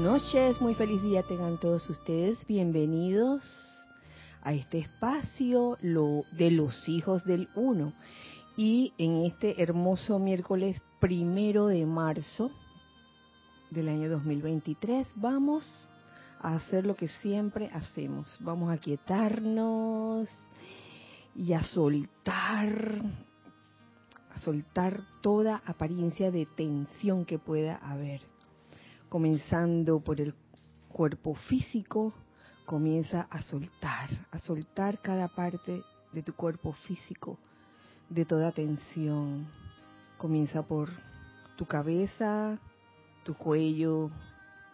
noches, muy feliz día tengan todos ustedes. Bienvenidos a este espacio lo, de los hijos del uno. Y en este hermoso miércoles primero de marzo del año 2023 vamos a hacer lo que siempre hacemos. Vamos a quietarnos y a soltar, a soltar toda apariencia de tensión que pueda haber comenzando por el cuerpo físico, comienza a soltar, a soltar cada parte de tu cuerpo físico, de toda tensión. Comienza por tu cabeza, tu cuello,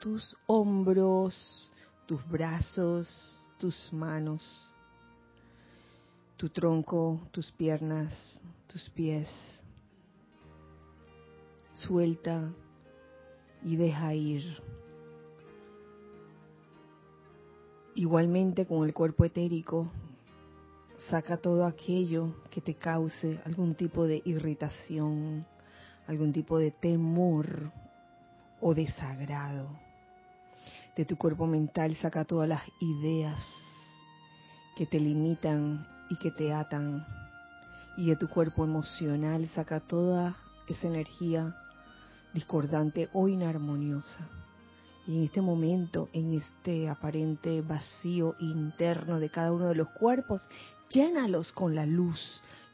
tus hombros, tus brazos, tus manos, tu tronco, tus piernas, tus pies. Suelta y deja ir. Igualmente con el cuerpo etérico, saca todo aquello que te cause algún tipo de irritación, algún tipo de temor o desagrado. De tu cuerpo mental saca todas las ideas que te limitan y que te atan. Y de tu cuerpo emocional saca toda esa energía discordante o inarmoniosa. Y en este momento, en este aparente vacío interno de cada uno de los cuerpos, llénalos con la luz,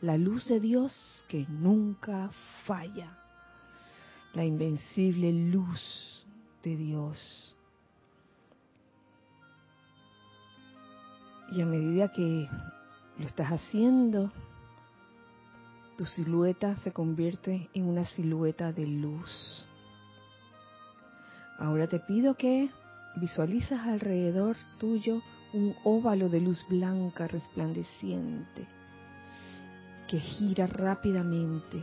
la luz de Dios que nunca falla, la invencible luz de Dios. Y a medida que lo estás haciendo, tu silueta se convierte en una silueta de luz. Ahora te pido que visualizas alrededor tuyo un óvalo de luz blanca resplandeciente que gira rápidamente.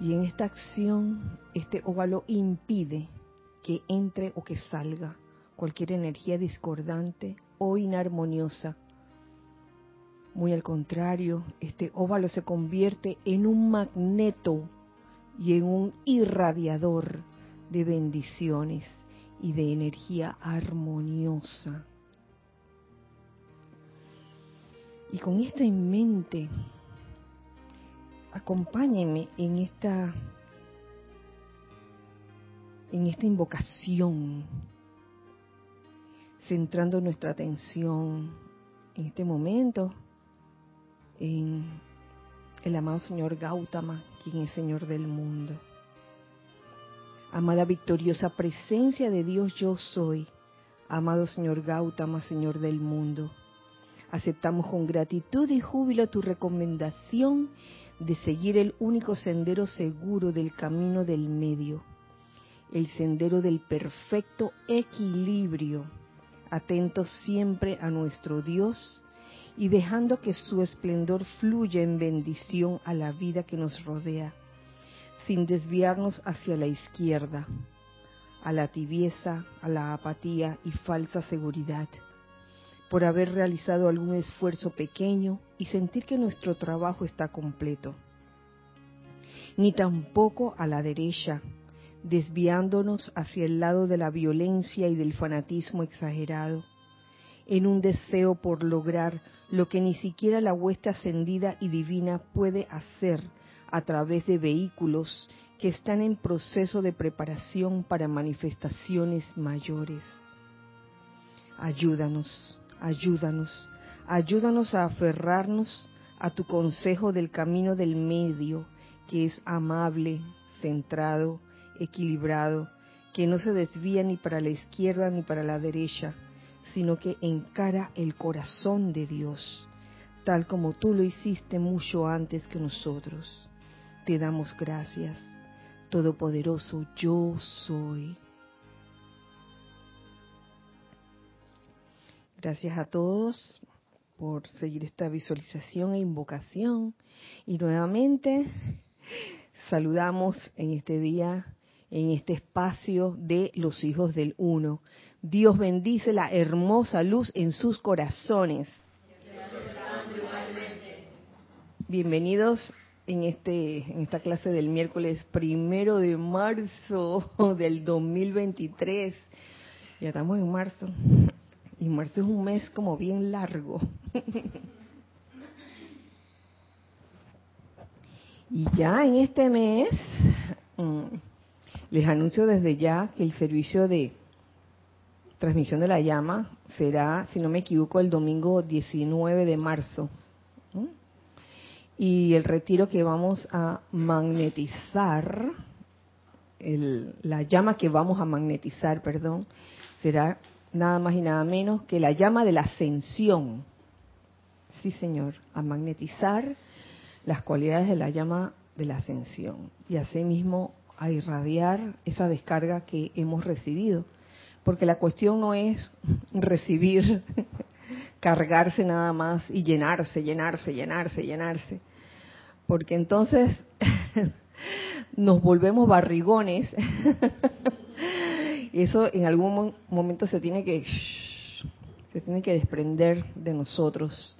Y en esta acción, este óvalo impide que entre o que salga cualquier energía discordante o inarmoniosa muy al contrario, este óvalo se convierte en un magneto y en un irradiador de bendiciones y de energía armoniosa. Y con esto en mente, acompáñenme en esta en esta invocación, centrando nuestra atención en este momento en el amado Señor Gautama, quien es Señor del mundo. Amada victoriosa presencia de Dios yo soy, amado Señor Gautama, Señor del mundo. Aceptamos con gratitud y júbilo tu recomendación de seguir el único sendero seguro del camino del medio, el sendero del perfecto equilibrio, atentos siempre a nuestro Dios y dejando que su esplendor fluya en bendición a la vida que nos rodea, sin desviarnos hacia la izquierda, a la tibieza, a la apatía y falsa seguridad, por haber realizado algún esfuerzo pequeño y sentir que nuestro trabajo está completo, ni tampoco a la derecha, desviándonos hacia el lado de la violencia y del fanatismo exagerado, en un deseo por lograr lo que ni siquiera la hueste ascendida y divina puede hacer a través de vehículos que están en proceso de preparación para manifestaciones mayores. Ayúdanos, ayúdanos, ayúdanos a aferrarnos a tu consejo del camino del medio, que es amable, centrado, equilibrado, que no se desvía ni para la izquierda ni para la derecha, sino que encara el corazón de Dios, tal como tú lo hiciste mucho antes que nosotros. Te damos gracias, Todopoderoso yo soy. Gracias a todos por seguir esta visualización e invocación. Y nuevamente saludamos en este día, en este espacio de los hijos del uno. Dios bendice la hermosa luz en sus corazones. Bienvenidos en este en esta clase del miércoles primero de marzo del 2023. Ya estamos en marzo. Y marzo es un mes como bien largo. y ya en este mes mm, les anuncio desde ya que el servicio de transmisión de la llama será, si no me equivoco, el domingo 19 de marzo. Y el retiro que vamos a magnetizar, la llama que vamos a magnetizar, perdón, será nada más y nada menos que la llama de la ascensión. Sí, señor, a magnetizar las cualidades de la llama de la ascensión y asimismo a irradiar esa descarga que hemos recibido. Porque la cuestión no es recibir, cargarse nada más y llenarse, llenarse, llenarse, llenarse. Porque entonces nos volvemos barrigones y eso en algún momento se tiene que se tiene que desprender de nosotros,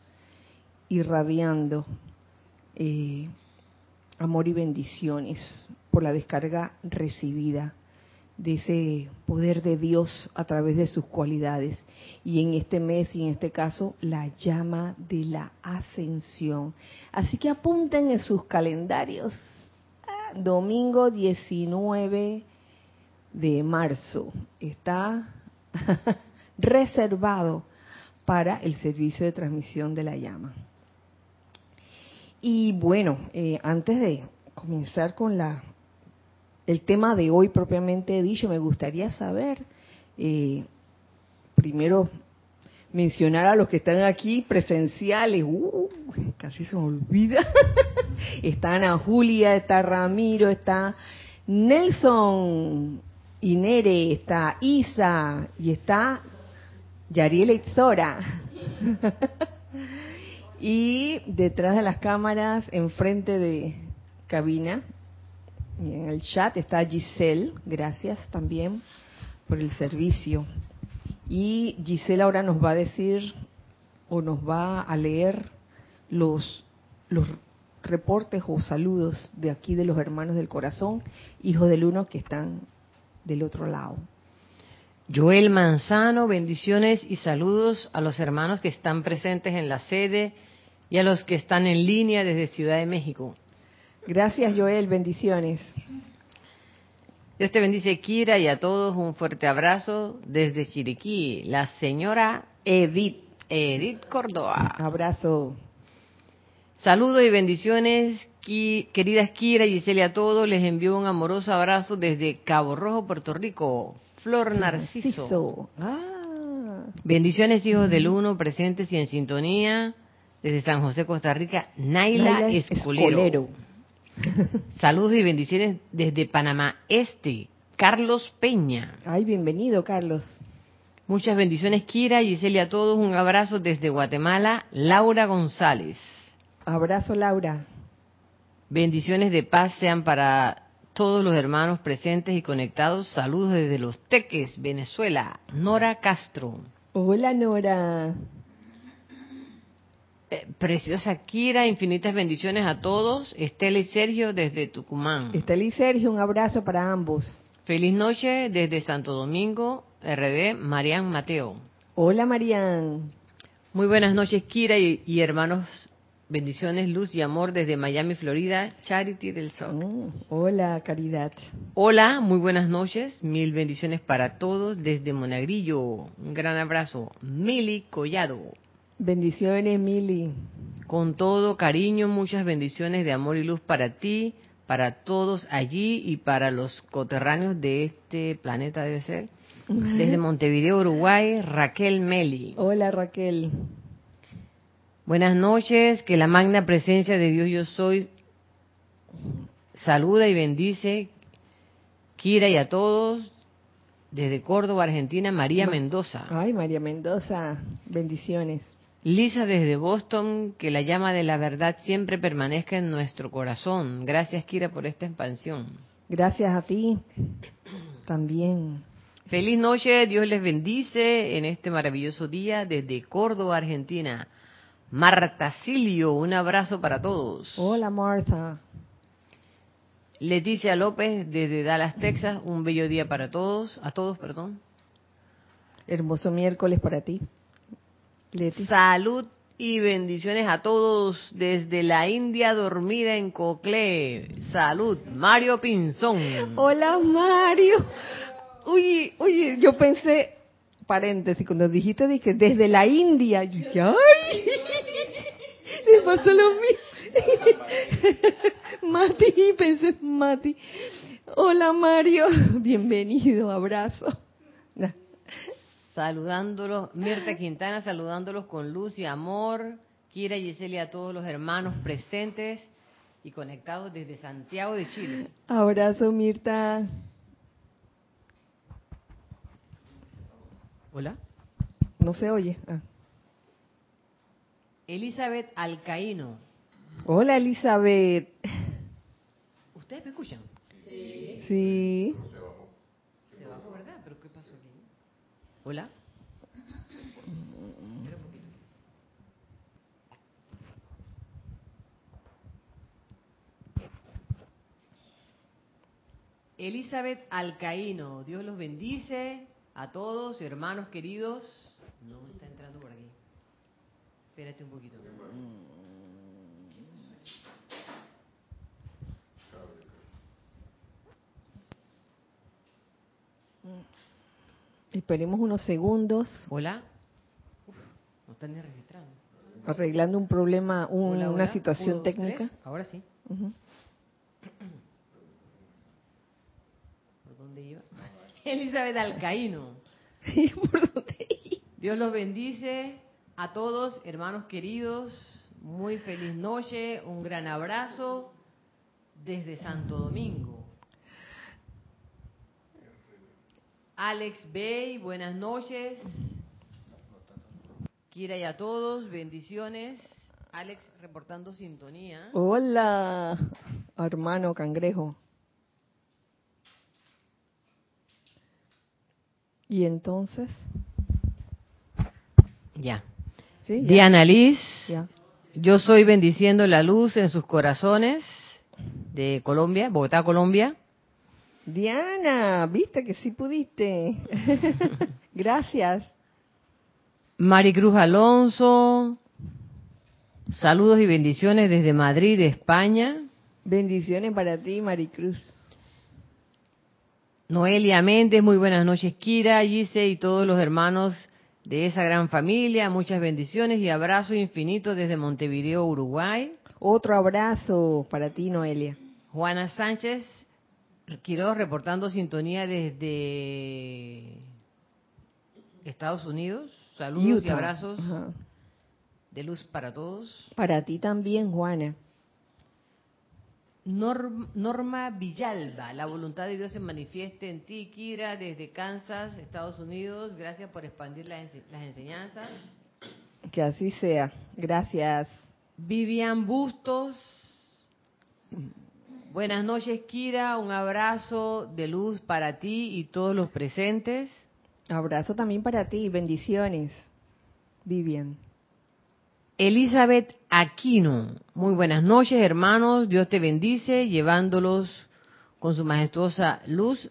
irradiando eh, amor y bendiciones la descarga recibida de ese poder de Dios a través de sus cualidades. Y en este mes y en este caso, la llama de la ascensión. Así que apunten en sus calendarios. Ah, domingo 19 de marzo está reservado para el servicio de transmisión de la llama. Y bueno, eh, antes de comenzar con la el tema de hoy propiamente dicho, me gustaría saber, eh, primero mencionar a los que están aquí presenciales, casi se me olvida, está Ana Julia, está Ramiro, está Nelson Inere, está Isa y está Yariel Itzora. y detrás de las cámaras, enfrente de cabina, en el chat está Giselle, gracias también por el servicio. Y Giselle ahora nos va a decir o nos va a leer los, los reportes o saludos de aquí de los hermanos del corazón, hijos del uno que están del otro lado. Joel Manzano, bendiciones y saludos a los hermanos que están presentes en la sede y a los que están en línea desde Ciudad de México. Gracias Joel, bendiciones. Dios te bendice Kira y a todos un fuerte abrazo desde Chiriquí, la señora Edith, Edith Córdoba. Abrazo. Saludos y bendiciones, queridas Kira y Giselle a todos. Les envío un amoroso abrazo desde Cabo Rojo, Puerto Rico. Flor Narciso. Ah. Bendiciones, hijos del uno, presentes y en sintonía. Desde San José, Costa Rica, Naila, Escolero. Saludos y bendiciones desde Panamá Este, Carlos Peña. Ay, bienvenido, Carlos. Muchas bendiciones, Kira, y a todos. Un abrazo desde Guatemala, Laura González. Abrazo, Laura. Bendiciones de paz sean para todos los hermanos presentes y conectados. Saludos desde Los Teques, Venezuela. Nora Castro. Hola, Nora. Eh, preciosa Kira, infinitas bendiciones a todos. Estela y Sergio desde Tucumán. Estela y Sergio, un abrazo para ambos. Feliz noche desde Santo Domingo, RD, Marian Mateo. Hola, Marian. Muy buenas noches, Kira y hermanos Bendiciones, luz y amor desde Miami, Florida, Charity del Sol. Mm, hola, Caridad. Hola, muy buenas noches. Mil bendiciones para todos desde Monagrillo. Un gran abrazo. Mili Collado. Bendiciones, Mili. Con todo cariño, muchas bendiciones de amor y luz para ti, para todos allí y para los coterráneos de este planeta, debe ser. Desde Montevideo, Uruguay, Raquel Meli. Hola, Raquel. Buenas noches, que la magna presencia de Dios yo soy saluda y bendice Kira y a todos desde Córdoba, Argentina, María Mendoza. Ay, María Mendoza, bendiciones. Lisa desde Boston, que la llama de la verdad siempre permanezca en nuestro corazón. Gracias, Kira, por esta expansión. Gracias a ti también. Feliz noche, Dios les bendice en este maravilloso día desde Córdoba, Argentina. Marta Silio, un abrazo para todos. Hola Marta. Leticia López desde Dallas, Texas, un bello día para todos, a todos, perdón. Hermoso miércoles para ti. Leti. Salud y bendiciones a todos desde la India dormida en Cocle. Salud, Mario Pinzón. Hola Mario. Oye, oye, yo pensé, paréntesis, cuando dijiste dije, desde la India, yo dije, ¡ay! Le pasó lo mismo. Mati, pensé, Mati. Hola Mario, bienvenido, abrazo. Saludándolos, Mirta Quintana saludándolos con luz y amor. Kira y Giselle a todos los hermanos presentes y conectados desde Santiago de Chile. Abrazo Mirta. Hola. No se oye. Ah. Elizabeth Alcaíno. Hola Elizabeth. ¿Ustedes me escuchan? Sí. Sí. Se bajó, ¿verdad? ¿Pero qué pasó aquí? Hola. Elizabeth Alcaíno, Dios los bendice a todos, hermanos queridos. No está entrando por aquí. Espérate un poquito. Esperemos unos segundos. Hola. Uf, no están ni registrando. Arreglando un problema, un, Hola, una situación Uno, técnica. tres. Ahora sí. ¿Por dónde iba? Elizabeth Alcaíno. ¿Por dónde? Dios los bendice a todos, hermanos queridos. Muy feliz noche, un gran abrazo desde Santo Domingo. Alex Bay, buenas noches. Kira y a todos, bendiciones. Alex reportando sintonía. Hola, hermano cangrejo. Y entonces, Ya. sí, ya, Diana Liz, ya. yo soy bendiciendo la luz en sus corazones de Colombia, Bogotá, Colombia. Diana, viste que sí pudiste. Gracias. Maricruz Alonso, saludos y bendiciones desde Madrid, España. Bendiciones para ti, Maricruz. Noelia Méndez, muy buenas noches, Kira, Gise y todos los hermanos de esa gran familia. Muchas bendiciones y abrazo infinito desde Montevideo, Uruguay. Otro abrazo para ti, Noelia. Juana Sánchez, Quiroz reportando sintonía desde Estados Unidos. Saludos y abrazos Ajá. de luz para todos. Para ti también, Juana. Norm- Norma Villalba, la voluntad de Dios se manifieste en ti, Kira, desde Kansas, Estados Unidos. Gracias por expandir las enseñanzas. Que así sea. Gracias. Vivian Bustos, buenas noches, Kira. Un abrazo de luz para ti y todos los presentes. Abrazo también para ti. Bendiciones. Vivian. Elizabeth Aquino, muy buenas noches, hermanos. Dios te bendice, llevándolos con su majestuosa luz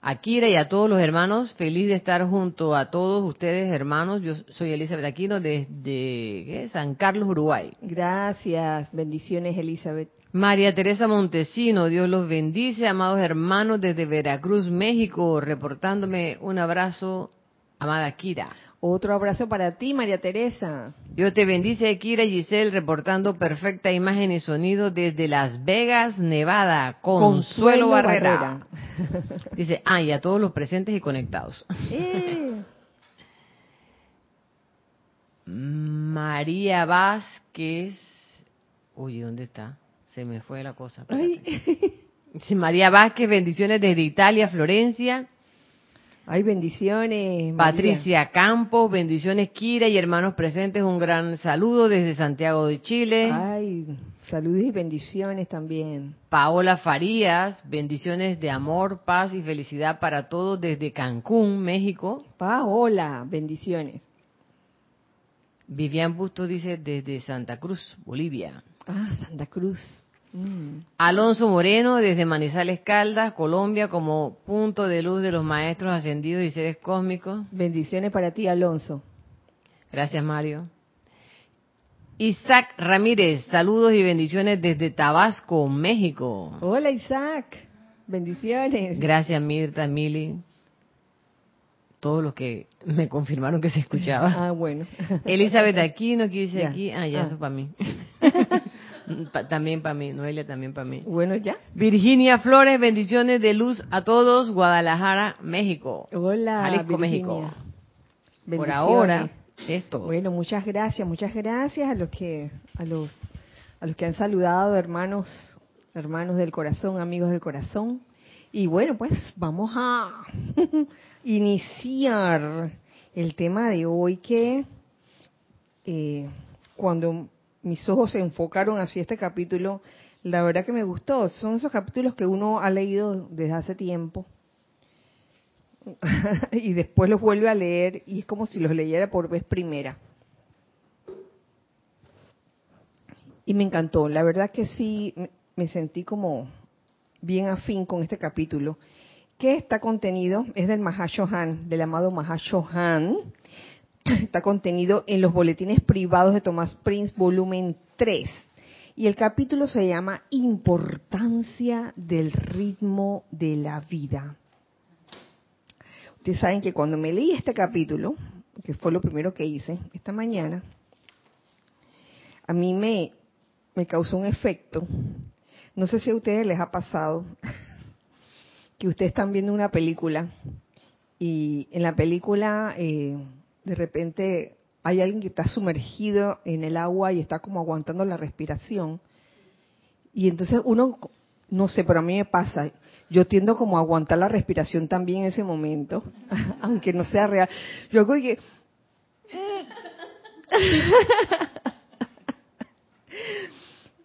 a Kira y a todos los hermanos. Feliz de estar junto a todos ustedes, hermanos. Yo soy Elizabeth Aquino desde. San Carlos, Uruguay. Gracias. Bendiciones, Elizabeth. María Teresa Montesino, Dios los bendice, amados hermanos desde Veracruz, México, reportándome un abrazo, amada Kira. Otro abrazo para ti, María Teresa. Dios te bendice, Kira y Giselle, reportando perfecta imagen y sonido desde Las Vegas, Nevada. Consuelo, Barrera. Dice, ah, y a todos los presentes y conectados. Eh, María Vázquez. Oye, ¿dónde está? Se me fue la cosa. María Vázquez, bendiciones desde Italia, Florencia. Ay, bendiciones. María. Patricia Campos, bendiciones Kira y hermanos presentes, un gran saludo desde Santiago de Chile. Ay, saludos y bendiciones también. Paola Farías, bendiciones de amor, paz y felicidad para todos desde Cancún, México. Paola, bendiciones. Vivian Busto dice desde Santa Cruz, Bolivia. Ah, Santa Cruz. Mm. Alonso Moreno desde Manizales Caldas, Colombia, como punto de luz de los maestros ascendidos y seres cósmicos. Bendiciones para ti, Alonso. Gracias, Mario. Isaac Ramírez, saludos y bendiciones desde Tabasco, México. Hola, Isaac. Bendiciones. Gracias, Mirta, Mili. Todos los que me confirmaron que se escuchaba. Ah, bueno. Elizabeth Aquino, que dice aquí. Ah, ya, ah. eso para mí. también para mí, Noelia también para mí. Bueno, ya. Virginia Flores, bendiciones de luz a todos, Guadalajara, México. Hola, Jalisco, México. Por ahora, esto. Bueno, muchas gracias, muchas gracias a los que a los a los que han saludado, hermanos, hermanos del corazón, amigos del corazón. Y bueno, pues vamos a iniciar el tema de hoy que eh, cuando mis ojos se enfocaron hacia este capítulo, la verdad que me gustó. Son esos capítulos que uno ha leído desde hace tiempo y después los vuelve a leer y es como si los leyera por vez primera. Y me encantó, la verdad que sí me sentí como bien afín con este capítulo, que está contenido, es del Mahashohan, del amado Mahashohan, está contenido en los boletines privados de Thomas Prince, volumen 3. Y el capítulo se llama Importancia del ritmo de la vida. Ustedes saben que cuando me leí este capítulo, que fue lo primero que hice esta mañana, a mí me, me causó un efecto. No sé si a ustedes les ha pasado que ustedes están viendo una película y en la película eh, de repente hay alguien que está sumergido en el agua y está como aguantando la respiración. Y entonces uno, no sé, pero a mí me pasa, yo tiendo como a aguantar la respiración también en ese momento, aunque no sea real. Yo hago que...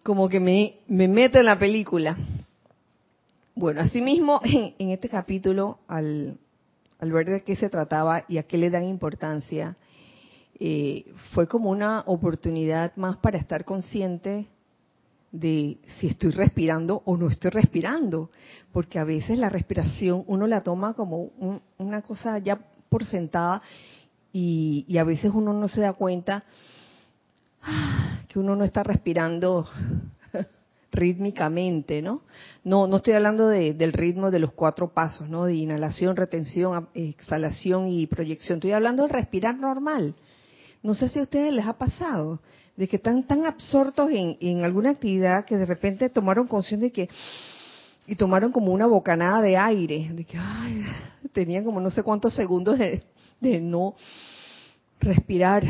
como que me, me meto en la película. Bueno, asimismo, en, en este capítulo, al, al ver de qué se trataba y a qué le dan importancia, eh, fue como una oportunidad más para estar consciente de si estoy respirando o no estoy respirando, porque a veces la respiración uno la toma como una cosa ya por sentada y, y, a veces uno no se da cuenta ah, que uno no está respirando rítmicamente, ¿no? No, no estoy hablando del ritmo de los cuatro pasos, ¿no? De inhalación, retención, exhalación y proyección. Estoy hablando de respirar normal. No sé si a ustedes les ha pasado, de que están tan absortos en, en alguna actividad que de repente tomaron conciencia de que y tomaron como una bocanada de aire, de que ay, tenían como no sé cuántos segundos de, de no respirar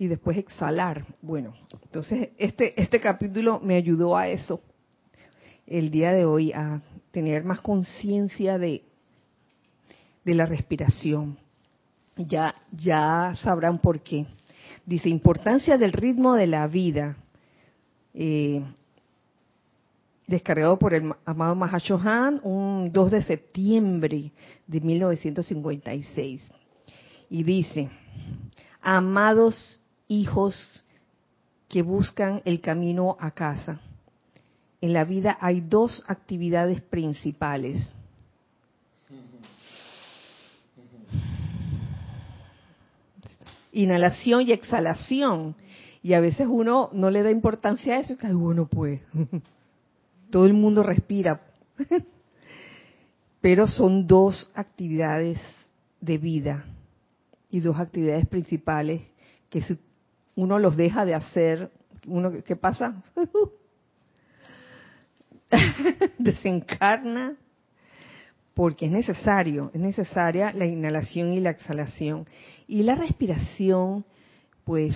y después exhalar. Bueno, entonces este, este capítulo me ayudó a eso el día de hoy, a tener más conciencia de, de la respiración. Ya, ya sabrán por qué. Dice, importancia del ritmo de la vida. Eh, descargado por el amado Mahashohan un 2 de septiembre de 1956. Y dice, amados hijos que buscan el camino a casa. En la vida hay dos actividades principales. Inhalación y exhalación. Y a veces uno no le da importancia a eso, que bueno, pues todo el mundo respira. Pero son dos actividades de vida y dos actividades principales que si uno los deja de hacer, uno ¿qué pasa? Desencarna porque es necesario, es necesaria la inhalación y la exhalación. Y la respiración, pues,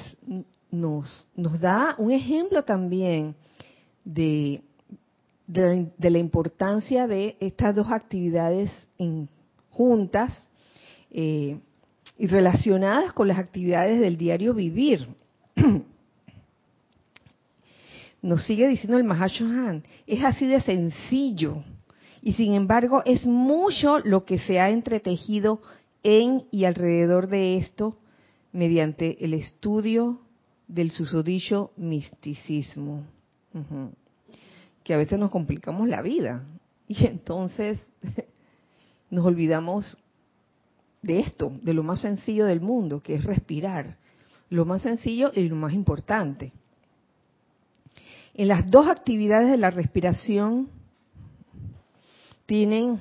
nos, nos da un ejemplo también de, de, la importancia de estas dos actividades juntas. Eh, y relacionadas con las actividades del diario vivir. Nos sigue diciendo el Mahashohan, es así de sencillo y sin embargo es mucho lo que se ha entretejido en y alrededor de esto mediante el estudio del susodicho misticismo, que a veces nos complicamos la vida. Y entonces nos olvidamos de esto, de lo más sencillo del mundo, que es respirar, lo más sencillo y lo más importante. En las dos actividades de la respiración tienen,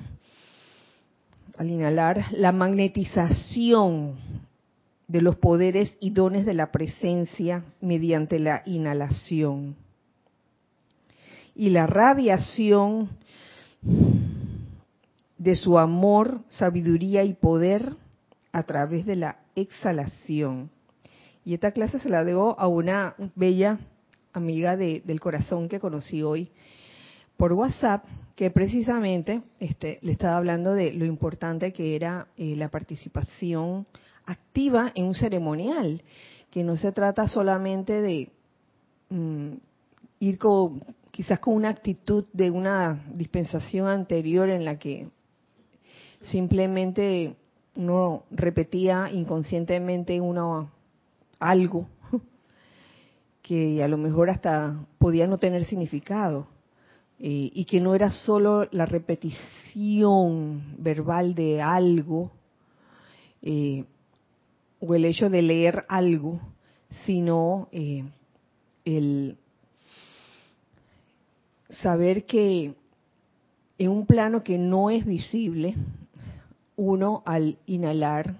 al inhalar, la magnetización de los poderes y dones de la presencia mediante la inhalación. Y la radiación de su amor, sabiduría y poder a través de la exhalación. Y esta clase se la debo a una bella amiga del corazón que conocí hoy por WhatsApp, que precisamente este, le estaba hablando de lo importante que era eh, la participación activa en un ceremonial, que no se trata solamente de mm, ir con, quizás con una actitud de una dispensación anterior en la que simplemente uno repetía inconscientemente uno algo que a lo mejor hasta podía no tener significado eh, y que no era solo la repetición verbal de algo eh, o el hecho de leer algo, sino eh, el saber que en un plano que no es visible, uno al inhalar,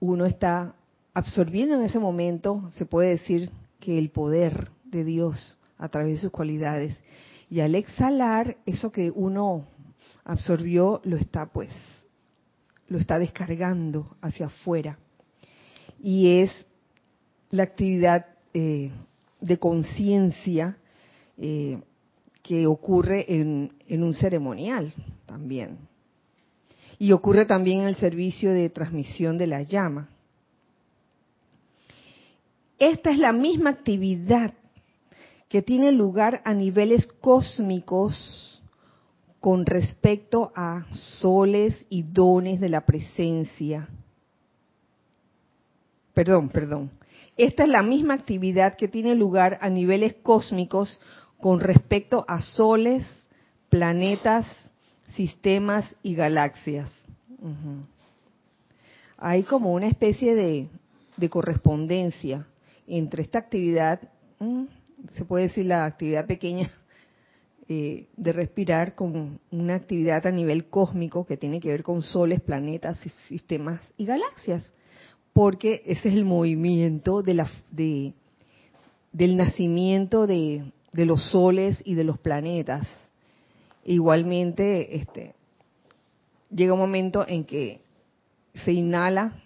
uno está absorbiendo en ese momento, se puede decir que el poder de Dios a través de sus cualidades. Y al exhalar, eso que uno absorbió lo está pues, lo está descargando hacia afuera. Y es la actividad eh, de conciencia eh, que ocurre en, en un ceremonial también. Y ocurre también en el servicio de transmisión de la llama. Esta es la misma actividad que tiene lugar a niveles cósmicos con respecto a soles y dones de la presencia. Perdón, perdón. Esta es la misma actividad que tiene lugar a niveles cósmicos con respecto a soles, planetas, sistemas y galaxias. Hay como una especie de, correspondencia entre esta actividad, mm, se puede decir la actividad pequeña eh, de respirar, con una actividad a nivel cósmico que tiene que ver con soles, planetas, sistemas y galaxias, porque ese es el movimiento de la, de, del nacimiento de, los soles y de los planetas. Igualmente, este, llega un momento en que se inhala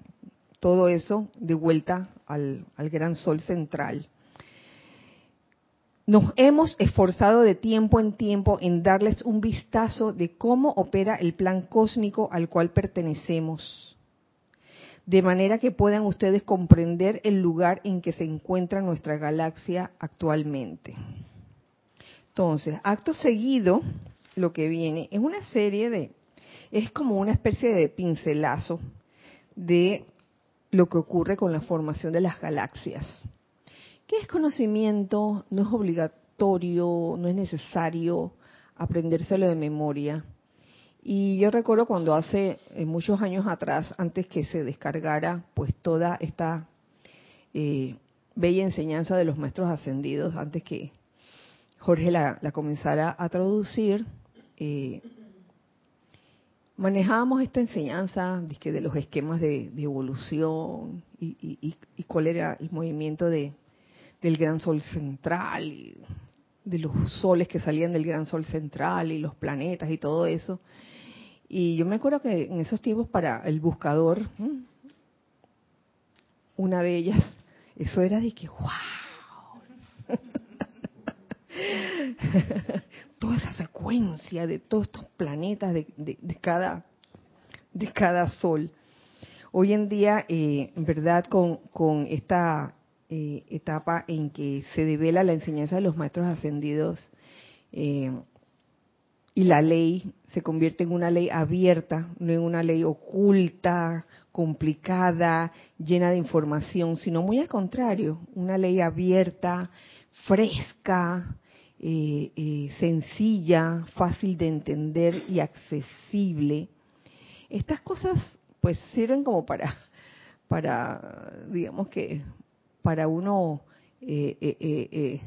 todo eso de vuelta al, al gran sol central. Nos hemos esforzado de tiempo en tiempo en darles un vistazo de cómo opera el plan cósmico al cual pertenecemos, de manera que puedan ustedes comprender el lugar en que se encuentra nuestra galaxia actualmente. Entonces, acto seguido, lo que viene es una serie de, es como una especie de pincelazo de lo que ocurre con la formación de las galaxias. ¿Qué es conocimiento? No es obligatorio, no es necesario aprendérselo de memoria. Y yo recuerdo cuando hace eh, muchos años atrás, antes que se descargara pues toda esta eh, bella enseñanza de los maestros ascendidos, antes que Jorge la, la comenzara a traducir, eh, manejábamos esta enseñanza de, los esquemas de, evolución y, cuál era el movimiento de, del gran sol central, y de los soles que salían del gran sol central y los planetas y todo eso. Y yo me acuerdo que en esos tiempos para el buscador, una de ellas, eso era de que, wow. Toda esa secuencia de todos estos planetas, de, cada, de cada sol. Hoy en día, eh, en verdad, con, con esta eh, etapa en que se devela la enseñanza de los maestros ascendidos, eh, y la ley se convierte en una ley abierta, no en una ley oculta, complicada, llena de información, sino muy al contrario, una ley abierta, fresca, eh, eh, sencilla, fácil de entender y accesible. Estas cosas pues sirven como para, para digamos que, para uno eh,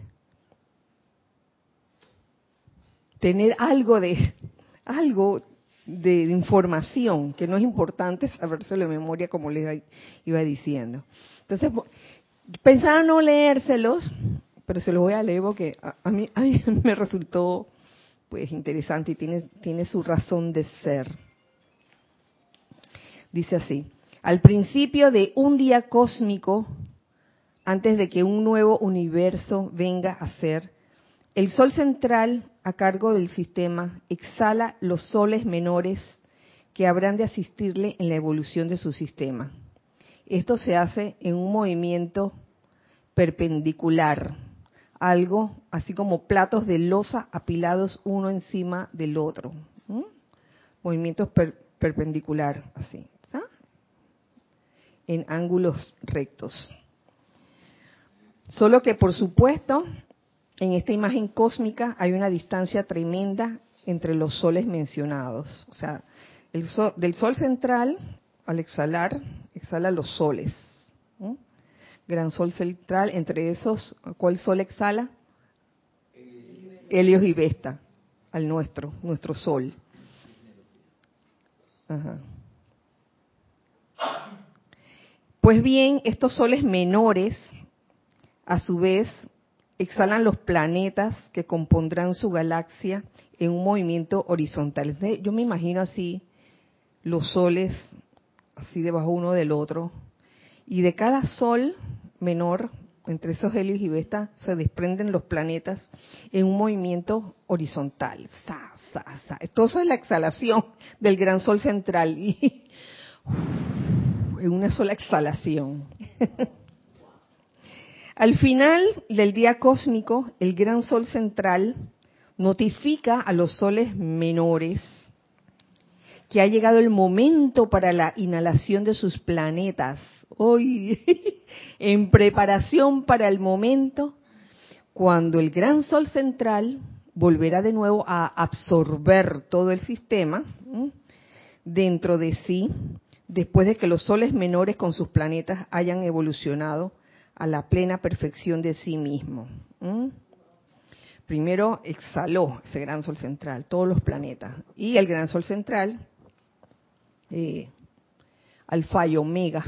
tener algo de, algo de información que no es importante sabérselo de memoria como les iba diciendo. Entonces, pensaba no leérselos, pero se los voy a leer porque a, mí, a mí me resultó pues interesante y tiene, tiene su razón de ser. Dice así, al principio de un día cósmico, antes de que un nuevo universo venga a ser, el sol central a cargo del sistema exhala los soles menores que habrán de asistirle en la evolución de su sistema. Esto se hace en un movimiento perpendicular, algo así como platos de losa apilados uno encima del otro. Movimientos perpendicular, así, en ángulos rectos. Solo que, por supuesto, en esta imagen cósmica hay una distancia tremenda entre los soles mencionados. O sea, el del sol central, al exhalar, exhala los soles. Gran sol central, entre esos, ¿cuál sol exhala? Helios y Vesta, al nuestro, nuestro sol. Pues bien, estos soles menores, a su vez, exhalan los planetas que compondrán su galaxia en un movimiento horizontal. Yo me imagino así los soles, así debajo uno del otro, y de cada sol menor, entre esos helios y Vesta, se desprenden los planetas en un movimiento horizontal. Todo eso es la exhalación del gran sol central. Y, una sola exhalación. Al final del día cósmico, el gran sol central notifica a los soles menores que ha llegado el momento para la inhalación de sus planetas. Hoy, en preparación para el momento cuando el gran sol central volverá de nuevo a absorber todo el sistema dentro de sí, después de que los soles menores con sus planetas hayan evolucionado a la plena perfección de sí mismo. Primero exhaló ese gran sol central, todos los planetas. Y el gran sol central, eh, alfa y omega,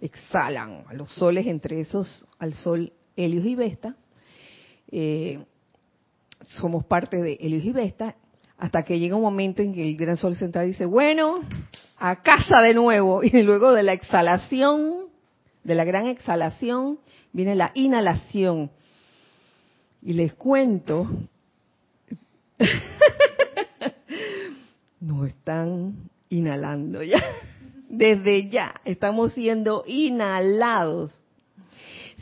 exhalan a los soles entre esos, al sol Helios y Vesta. Eh, somos parte de Helios y Vesta, hasta que llega un momento en que el gran sol central dice, bueno, a casa de nuevo. Y luego de la exhalación, de la gran exhalación viene la inhalación. Y les cuento, no están inhalando ya. Desde ya estamos siendo inhalados.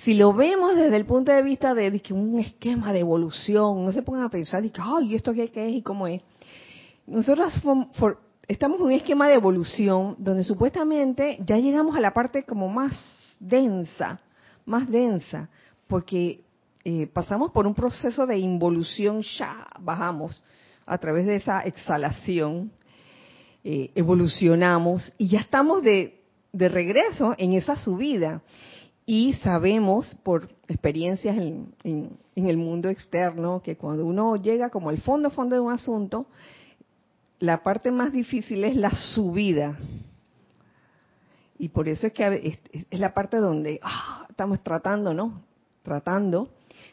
Si lo vemos desde el punto de vista de, un esquema de evolución, no se pongan a pensar, de que, ay, ¿esto qué, qué es y cómo es? Nosotros estamos en un esquema de evolución donde supuestamente ya llegamos a la parte como más densa, más densa, porque eh, pasamos por un proceso de involución, ya bajamos a través de esa exhalación, eh, evolucionamos y ya estamos de, de regreso en esa subida. Y sabemos por experiencias en, en, el mundo externo que cuando uno llega como al fondo, fondo de un asunto, la parte más difícil es la subida. Y por eso es que es la parte donde ah, estamos tratando, ¿no? Tratando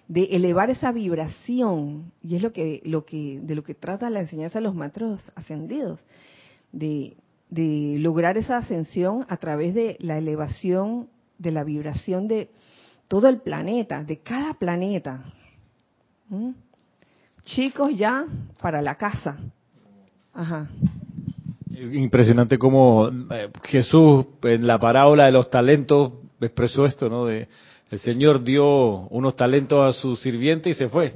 de elevar esa vibración y es lo que lo que de lo que trata la enseñanza de los maestros ascendidos de, de lograr esa ascensión a través de la elevación de la vibración de todo el planeta, de cada planeta. Chicos ya para la casa. Ajá. Impresionante cómo eh, Jesús en la parábola de los talentos expresó esto, ¿no? De el Señor dio unos talentos a su sirviente y se fue.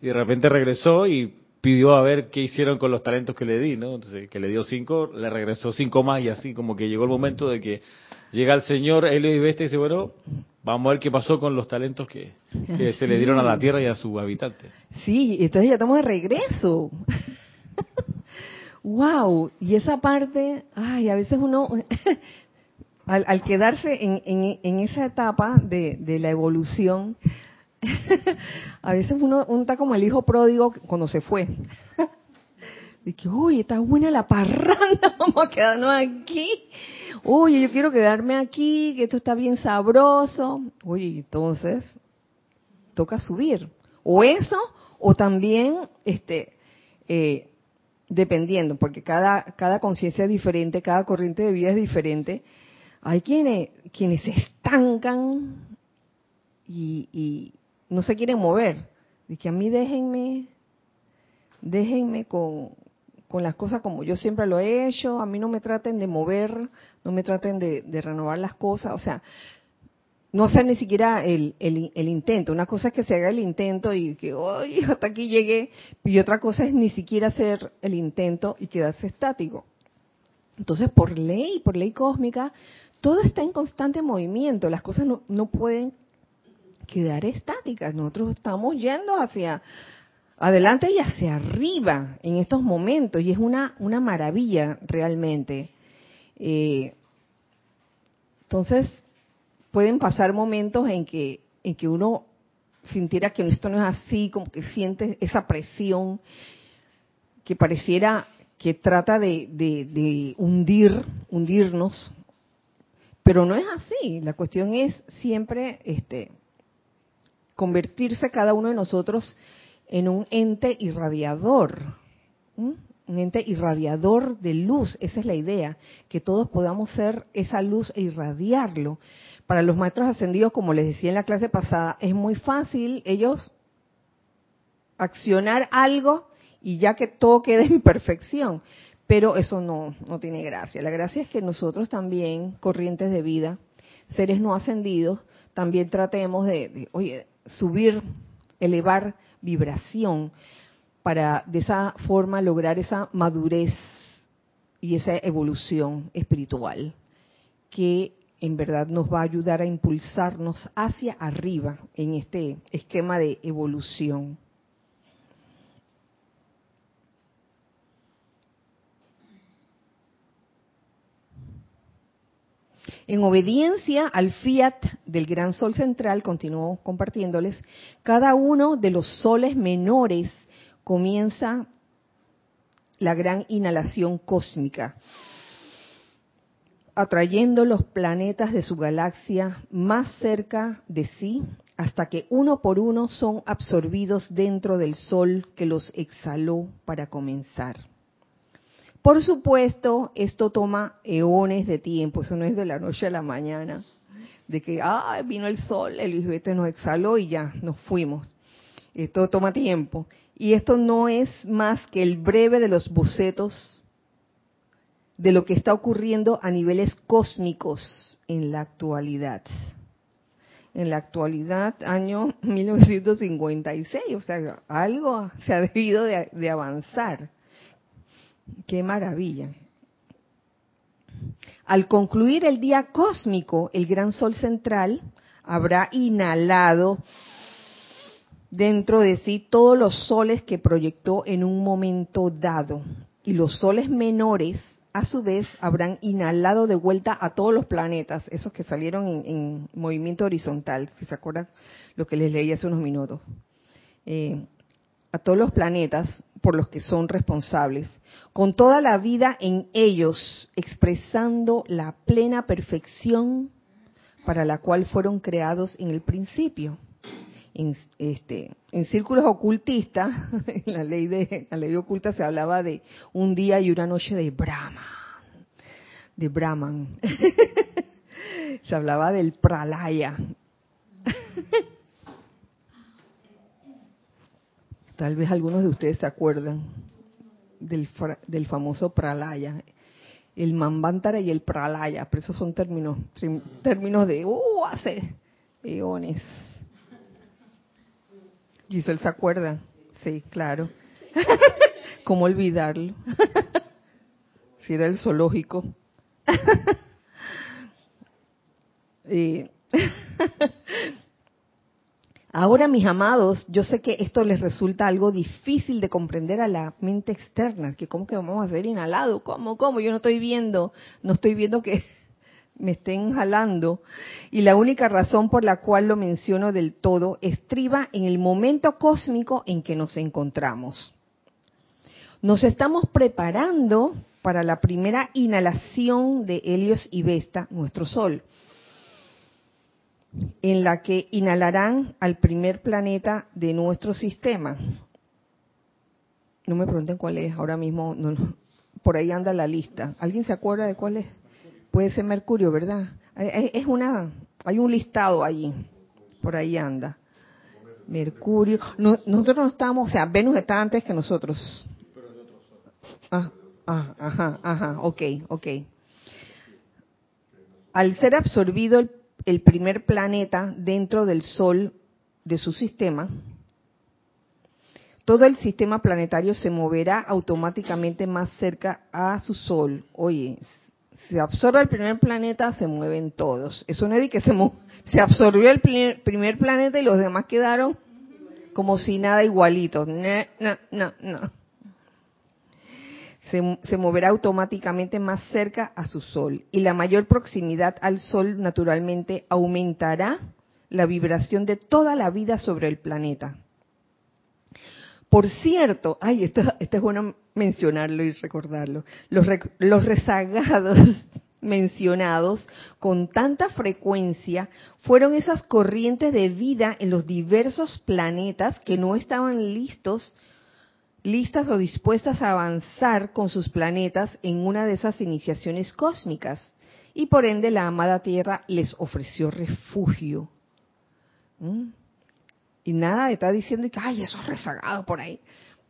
Y de repente regresó y pidió a ver qué hicieron con los talentos que le di, ¿no? Entonces, que le dio cinco, le regresó cinco más y así como que llegó el momento de que llega el señor Helio y Veste y dice, bueno, vamos a ver qué pasó con los talentos que, se le dieron a la Tierra y a su habitante. Sí, entonces ya estamos de regreso. wow, y esa parte, ay, a veces uno, al, quedarse en, en, esa etapa de, de la evolución, a veces uno, está como el hijo pródigo cuando se fue. De que, uy, está buena la parranda, vamos a quedarnos aquí. Oye, yo quiero quedarme aquí, que esto está bien sabroso. Oye, entonces, toca subir. O eso, o también, este, eh, dependiendo, porque cada, cada conciencia es diferente, cada corriente de vida es diferente. Hay quienes, quienes se estancan y, no se quieren mover. Y que a mí déjenme, déjenme con, con las cosas como yo siempre lo he hecho, a mí no me traten de mover, no me traten de, renovar las cosas, o sea, no hacer ni siquiera el, el, intento. Una cosa es que se haga el intento y que, hoy hasta aquí llegué, y otra cosa es ni siquiera hacer el intento y quedarse estático. Entonces, por ley, por ley cósmica, todo está en constante movimiento, las cosas no, no pueden quedar estáticas. Nosotros estamos yendo hacia adelante y hacia arriba en estos momentos y es una, una maravilla realmente. Eh, entonces, pueden pasar momentos en que, en que uno sintiera que esto no es así, como que siente esa presión que pareciera que trata de, de hundir, hundirnos, pero no es así. La cuestión es siempre este, convertirse cada uno de nosotros en un ente irradiador, un ente irradiador de luz, esa es la idea, que todos podamos ser esa luz e irradiarlo. Para los maestros ascendidos, como les decía en la clase pasada, es muy fácil ellos accionar algo y ya que todo quede en perfección, pero eso no, no tiene gracia. La gracia es que nosotros también, corrientes de vida, seres no ascendidos, también tratemos de oye, subir, elevar vibración para de esa forma lograr esa madurez y esa evolución espiritual que en verdad nos va a ayudar a impulsarnos hacia arriba en este esquema de evolución. En obediencia al fiat del gran sol central, continúo compartiéndoles, cada uno de los soles menores comienza la gran inhalación cósmica, atrayendo los planetas de su galaxia más cerca de sí hasta que uno por uno son absorbidos dentro del Sol que los exhaló para comenzar. Por supuesto, esto toma eones de tiempo, eso no es de la noche a la mañana, de que, ah, vino el sol, el Lisbete nos exhaló y ya, nos fuimos. Esto toma tiempo. Y esto no es más que el breve de los bocetos de lo que está ocurriendo a niveles cósmicos en la actualidad. En la actualidad, año 1956, o sea, algo se ha debido de, de avanzar. Qué maravilla. Al concluir el día cósmico, el gran sol central habrá inhalado dentro de sí todos los soles que proyectó en un momento dado. Y los soles menores, a su vez, habrán inhalado de vuelta a todos los planetas, esos que salieron en, movimiento horizontal, si se acuerdan lo que les leí hace unos minutos. Eh, a todos los planetas por los que son responsables, con toda la vida en ellos, expresando la plena perfección para la cual fueron creados en el principio. En, este, en círculos ocultistas, en la ley de la ley oculta se hablaba de un día y una noche de Brahman, de Brahman. se hablaba del pralaya. Tal vez algunos de ustedes se acuerdan del, del famoso pralaya, el Mambantara y el pralaya, pero esos son términos, términos de uh, hace eones. Giselle se acuerda, sí, claro. ¿Cómo olvidarlo? si era el zoológico. Ahora, mis amados, yo sé que esto les resulta algo difícil de comprender a la mente externa, que cómo que vamos a hacer inhalado, cómo, cómo, yo no estoy viendo, no estoy viendo que me estén jalando. Y la única razón por la cual lo menciono del todo estriba en el momento cósmico en que nos encontramos. Nos estamos preparando para la primera inhalación de Helios y Vesta, nuestro Sol en la que inhalarán al primer planeta de nuestro sistema. No me pregunten cuál es, ahora mismo por ahí anda la lista. ¿Alguien se acuerda de cuál es? Puede ser Mercurio, ¿verdad? Es una, hay un listado allí, por ahí anda. Mercurio. nosotros no estamos, o sea, Venus está antes que nosotros. Ah, ah, ajá, ajá, ok, ok. Al ser absorbido el el primer planeta dentro del Sol de su sistema, todo el sistema planetario se moverá automáticamente más cerca a su Sol. Oye, se absorbe el primer planeta, se mueven todos. Eso no es de que se, se absorbió el primer, planeta y los demás quedaron como si nada igualitos. No, no, se, moverá automáticamente más cerca a su Sol y la mayor proximidad al Sol naturalmente aumentará la vibración de toda la vida sobre el planeta. Por cierto, ay, esto, es bueno mencionarlo y recordarlo, los, los rezagados mencionados con tanta frecuencia fueron esas corrientes de vida en los diversos planetas que no estaban listos listas o dispuestas a avanzar con sus planetas en una de esas iniciaciones cósmicas. Y por ende la amada Tierra les ofreció refugio. ¿Mm? Y nada está diciendo que, ay, eso es rezagado por ahí.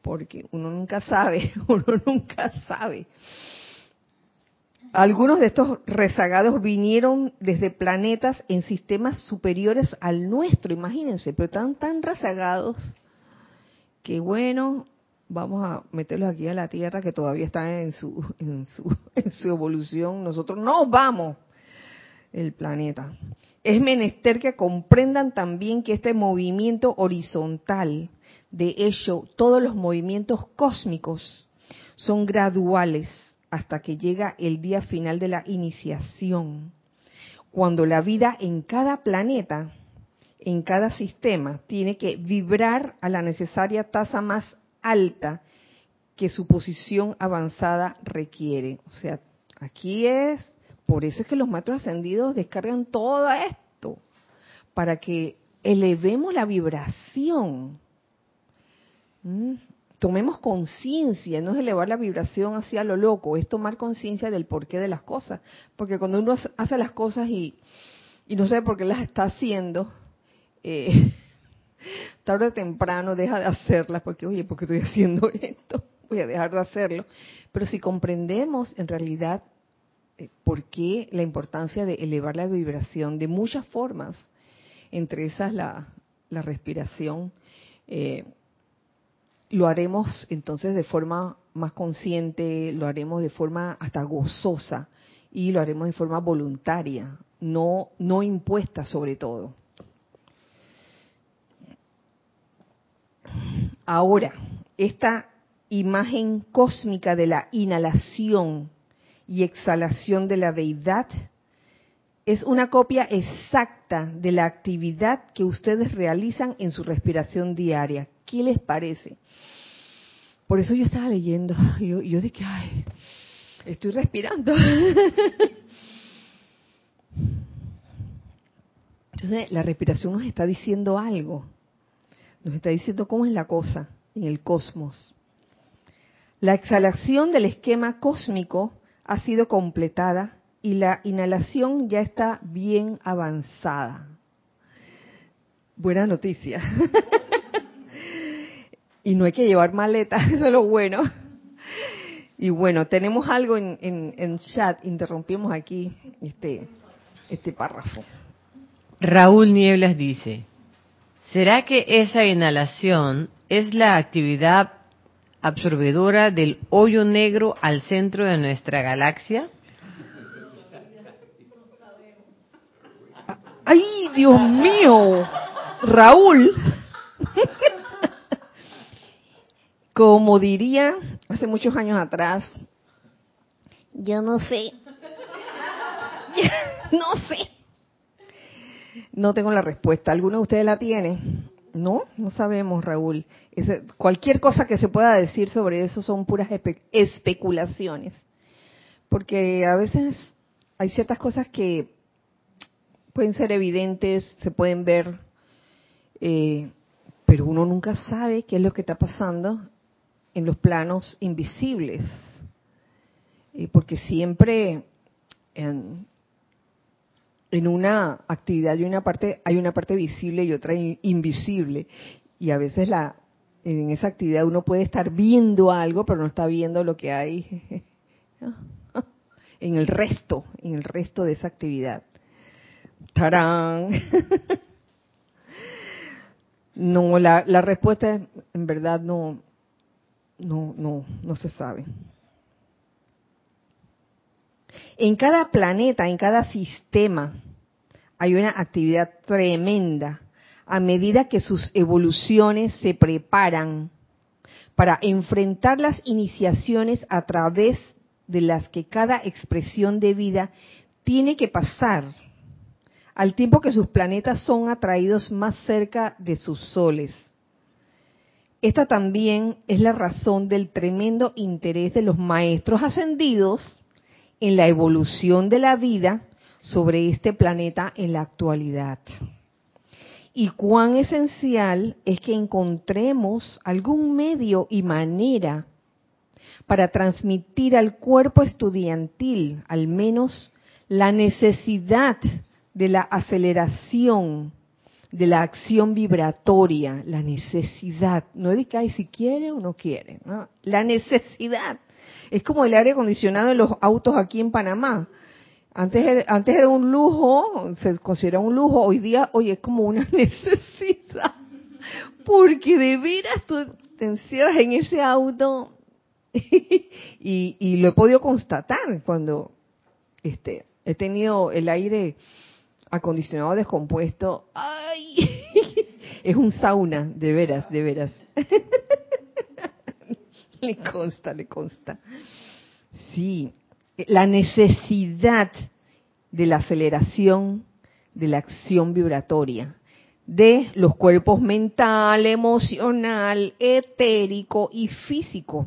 Porque uno nunca sabe, uno nunca sabe. Algunos de estos rezagados vinieron desde planetas en sistemas superiores al nuestro, imagínense, pero están tan rezagados que bueno, vamos a meterlos aquí a la Tierra que todavía está en su, en su, en su evolución. Nosotros no vamos el planeta. Es menester que comprendan también que este movimiento horizontal, de hecho, todos los movimientos cósmicos son graduales hasta que llega el día final de la iniciación, cuando la vida en cada planeta, en cada sistema, tiene que vibrar a la necesaria tasa más alta que su posición avanzada requiere. O sea, aquí es, por eso es que los maestros ascendidos descargan todo esto, para que elevemos la vibración. ¿Mm? Tomemos conciencia, no es elevar la vibración hacia lo loco, es tomar conciencia del porqué de las cosas. Porque cuando uno hace las cosas y, y no sabe por qué las está haciendo, eh, tarde o temprano deja de hacerlas porque, oye, ¿por qué estoy haciendo esto? Voy a dejar de hacerlo. Pero si comprendemos en realidad eh, por qué la importancia de elevar la vibración de muchas formas, entre esas la, la respiración, eh, lo haremos entonces de forma más consciente, lo haremos de forma hasta gozosa y lo haremos de forma voluntaria, no, no impuesta sobre todo. Ahora, esta imagen cósmica de la inhalación y exhalación de la deidad es una copia exacta de la actividad que ustedes realizan en su respiración diaria. ¿Qué les parece? Por eso yo estaba leyendo, yo, yo dije, ay, estoy respirando. Entonces, la respiración nos está diciendo algo. Nos está diciendo cómo es la cosa en el cosmos. La exhalación del esquema cósmico ha sido completada y la inhalación ya está bien avanzada. Buena noticia. y no hay que llevar maleta, eso es lo bueno. Y bueno, tenemos algo en, en, chat, interrumpimos aquí este, este párrafo. Raúl Nieblas dice, ¿Será que esa inhalación es la actividad absorbedora del hoyo negro al centro de nuestra galaxia? ¡Ay, Dios mío! Raúl. Como diría hace muchos años atrás, yo no sé. no sé. No tengo la respuesta. ¿Alguno de ustedes la tiene? No, no sabemos, Raúl. cualquier cosa que se pueda decir sobre eso son puras especulaciones. Porque a veces hay ciertas cosas que pueden ser evidentes, se pueden ver, eh, pero uno nunca sabe qué es lo que está pasando en los planos invisibles. Eh, porque siempre en una actividad hay una parte hay una parte visible y otra invisible. Y a veces la en esa actividad uno puede estar viendo algo pero no está viendo lo que hay en el resto en el resto de esa actividad. Tarán no la, la respuesta en verdad no no no no se sabe en cada planeta, en cada sistema, hay una actividad tremenda a medida que sus evoluciones se preparan para enfrentar las iniciaciones a través de las que cada expresión de vida tiene que pasar, al tiempo que sus planetas son atraídos más cerca de sus soles. Esta también es la razón del tremendo interés de los maestros ascendidos en la evolución de la vida sobre este planeta en la actualidad. Y cuán esencial es que encontremos algún medio y manera para transmitir al cuerpo estudiantil al menos la necesidad de la aceleración de la acción vibratoria, la necesidad, no es de que si quiere o no quiere, la necesidad es como el aire acondicionado en los autos aquí en Panamá. Antes antes era un lujo, se considera un lujo, hoy día, oye, es como una necesidad. Porque de veras tú te encierras en ese auto y, y lo he podido constatar cuando este, he tenido el aire acondicionado descompuesto. ¡Ay! Es un sauna, de veras, de veras. le consta, le consta. Sí, la necesidad de la aceleración de la acción vibratoria de los cuerpos mental, emocional, etérico y físico.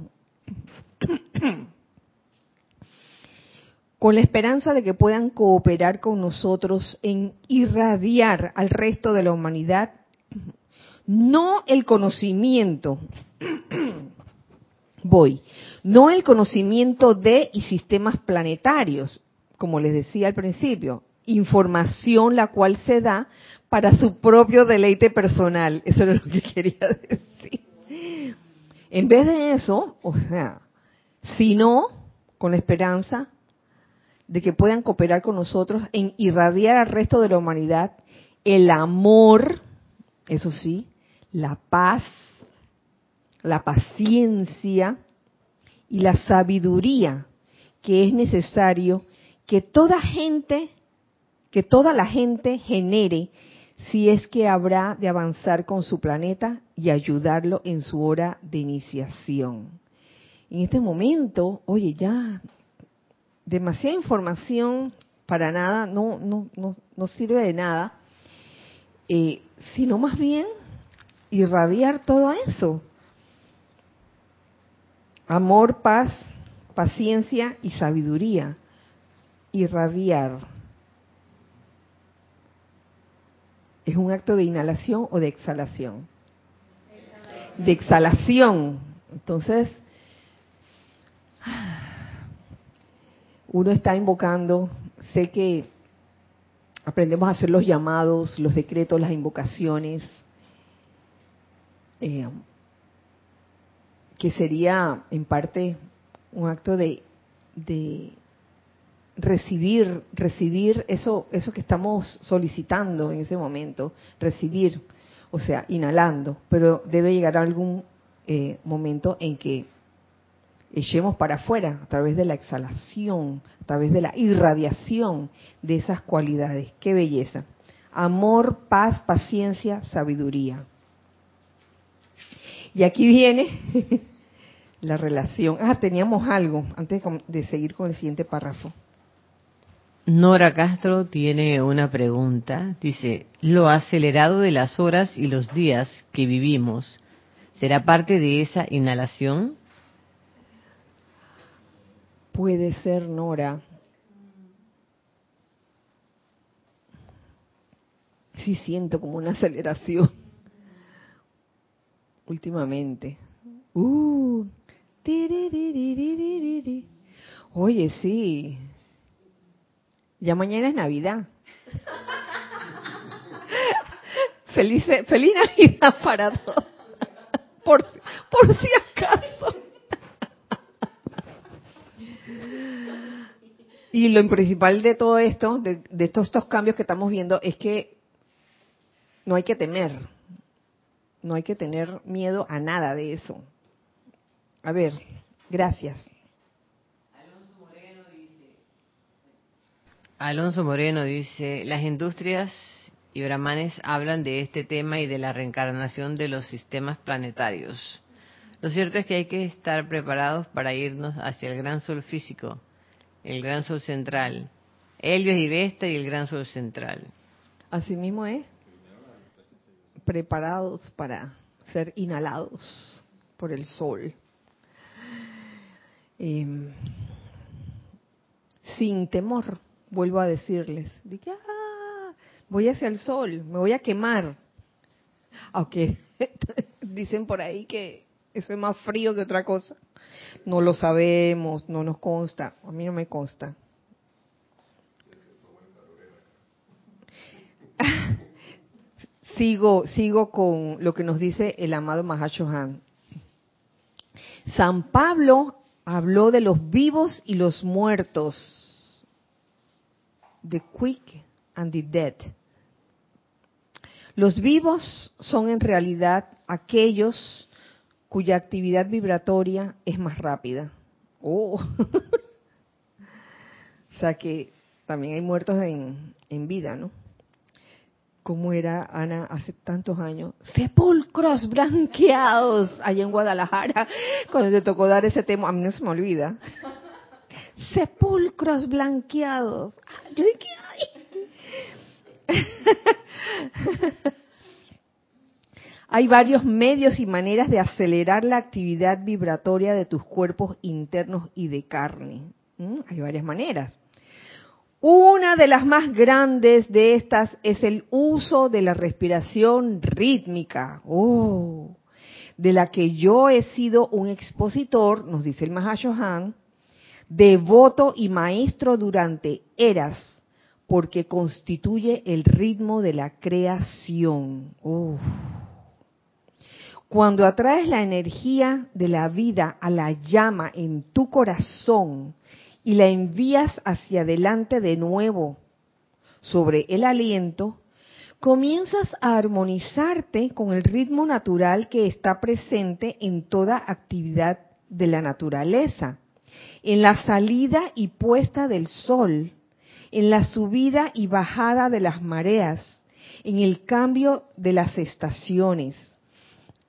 con la esperanza de que puedan cooperar con nosotros en irradiar al resto de la humanidad no el conocimiento voy. No el conocimiento de y sistemas planetarios, como les decía al principio, información la cual se da para su propio deleite personal. Eso es lo que quería decir. En vez de eso, o sea, sino con la esperanza de que puedan cooperar con nosotros en irradiar al resto de la humanidad el amor, eso sí, la paz, la paciencia y la sabiduría que es necesario que toda gente, que toda la gente genere si es que habrá de avanzar con su planeta y ayudarlo en su hora de iniciación. En este momento, oye, ya demasiada información para nada, no, no, no, no sirve de nada, eh, sino más bien irradiar todo eso amor, paz, paciencia y sabiduría. Irradiar. ¿Es un acto de inhalación o de exhalación? De exhalación. Entonces, uno está invocando, sé que aprendemos a hacer los llamados, los decretos, las invocaciones. Eh, que sería en parte un acto de, recibir, recibir eso, eso que estamos solicitando en ese momento, recibir, o sea, inhalando, pero debe llegar a algún eh, momento en que echemos para afuera a través de la exhalación, a través de la irradiación de esas cualidades. Qué belleza. Amor, paz, paciencia, sabiduría. Y aquí viene la relación. Ah, teníamos algo antes de seguir con el siguiente párrafo. Nora Castro tiene una pregunta. Dice, ¿lo acelerado de las horas y los días que vivimos será parte de esa inhalación? Puede ser, Nora. Sí siento como una aceleración últimamente. Uh, Oye, sí. Ya mañana es Navidad. feliz, feliz Navidad para todos. Por, por si acaso. Y lo principal de todo esto, de, todos estos cambios que estamos viendo, es que no hay que temer, no hay que tener miedo a nada de eso. A ver, gracias. Alonso Moreno dice, Alonso Moreno dice, las industrias y brahmanes hablan de este tema y de la reencarnación de los sistemas planetarios. Lo cierto es que hay que estar preparados para irnos hacia el gran sol físico, el gran sol central, Helios y Vesta y el gran sol central. Así mismo es. Preparados para ser inhalados por el sol. Em, sin temor, vuelvo a decirles, de que ah, voy hacia el sol, me voy a quemar. Aunque dicen por ahí que eso es más frío que otra cosa. No lo sabemos, no nos consta. A mí no me consta. sigo, sigo con lo que nos dice el amado Mahashohan. San Pablo habló de los vivos y los muertos. The quick and the dead. Los vivos son en realidad aquellos cuya actividad vibratoria es más rápida. Oh. o sea que también hay muertos en, en vida, ¿no? Como era Ana hace tantos años, sepulcros blanqueados allá en Guadalajara, cuando te tocó dar ese tema, a mí no se me olvida. Sepulcros blanqueados. Yo dije, ay. Hay varios medios y maneras de acelerar la actividad vibratoria de tus cuerpos internos y de carne. Hay varias maneras. Una de las más grandes de estas es el uso de la respiración rítmica, oh, de la que yo he sido un expositor, nos dice el Mahashohan, devoto y maestro durante eras, porque constituye el ritmo de la creación. Oh. Cuando atraes la energía de la vida a la llama en tu corazón y la envías hacia adelante de nuevo sobre el aliento, comienzas a armonizarte con el ritmo natural que está presente en toda actividad de la naturaleza, en la salida y puesta del sol, en la subida y bajada de las mareas, en el cambio de las estaciones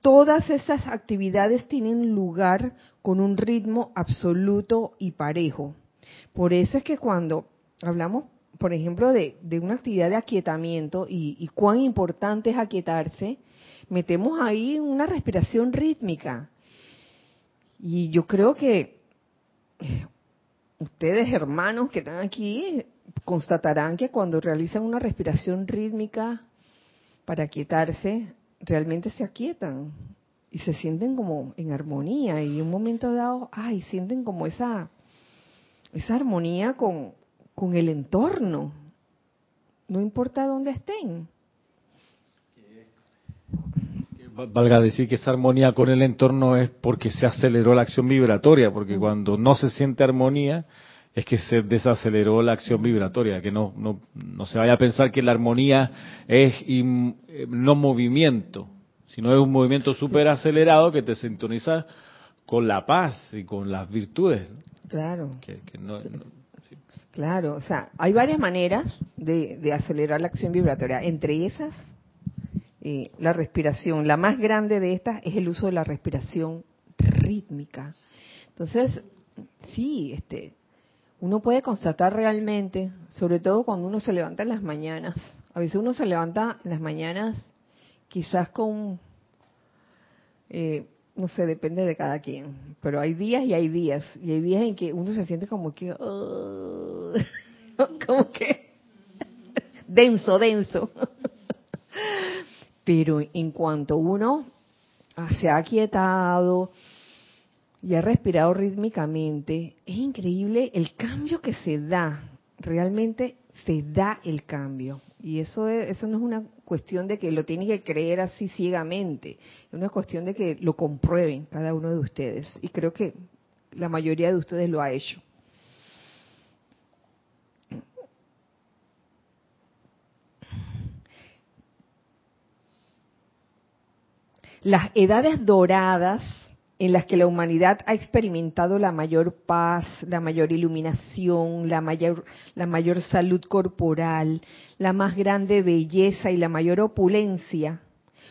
todas esas actividades tienen lugar con un ritmo absoluto y parejo. Por eso es que cuando hablamos, por ejemplo, de, una actividad de aquietamiento y, cuán importante es aquietarse, metemos ahí una respiración rítmica. Y yo creo que ustedes, hermanos que están aquí, constatarán que cuando realizan una respiración rítmica para aquietarse, realmente se aquietan y se sienten como en armonía y en un momento dado, ay, sienten como esa, esa armonía con, con el entorno, no importa dónde estén. Valga decir que esa armonía con el entorno es porque se aceleró la acción vibratoria, porque cuando no se siente armonía, es que se desaceleró la acción vibratoria, que no, no, no se vaya a pensar que la armonía es eh, no movimiento, sino es un movimiento súper acelerado que te sintoniza con la paz y con las virtudes. Claro. Claro, o sea, hay varias maneras de, acelerar la acción vibratoria. Entre esas, eh, la respiración. La más grande de estas es el uso de la respiración rítmica. Entonces, sí, este, uno puede constatar realmente, sobre todo cuando uno se levanta en las mañanas. A veces uno se levanta en las mañanas quizás con, eh, no sé, depende de cada quien, pero hay días y hay días, y hay días en que uno se siente como que, como que denso, denso. Pero en cuanto uno se ha aquietado, y ha respirado rítmicamente, es increíble el cambio que se da. Realmente se da el cambio. Y eso, eso no es una cuestión de que lo tiene que creer así ciegamente. Es una cuestión de que lo comprueben cada uno de ustedes. Y creo que la mayoría de ustedes lo ha hecho. Las edades doradas en las que la humanidad ha experimentado la mayor paz, la mayor iluminación, la mayor, la mayor salud corporal, la más grande belleza y la mayor opulencia,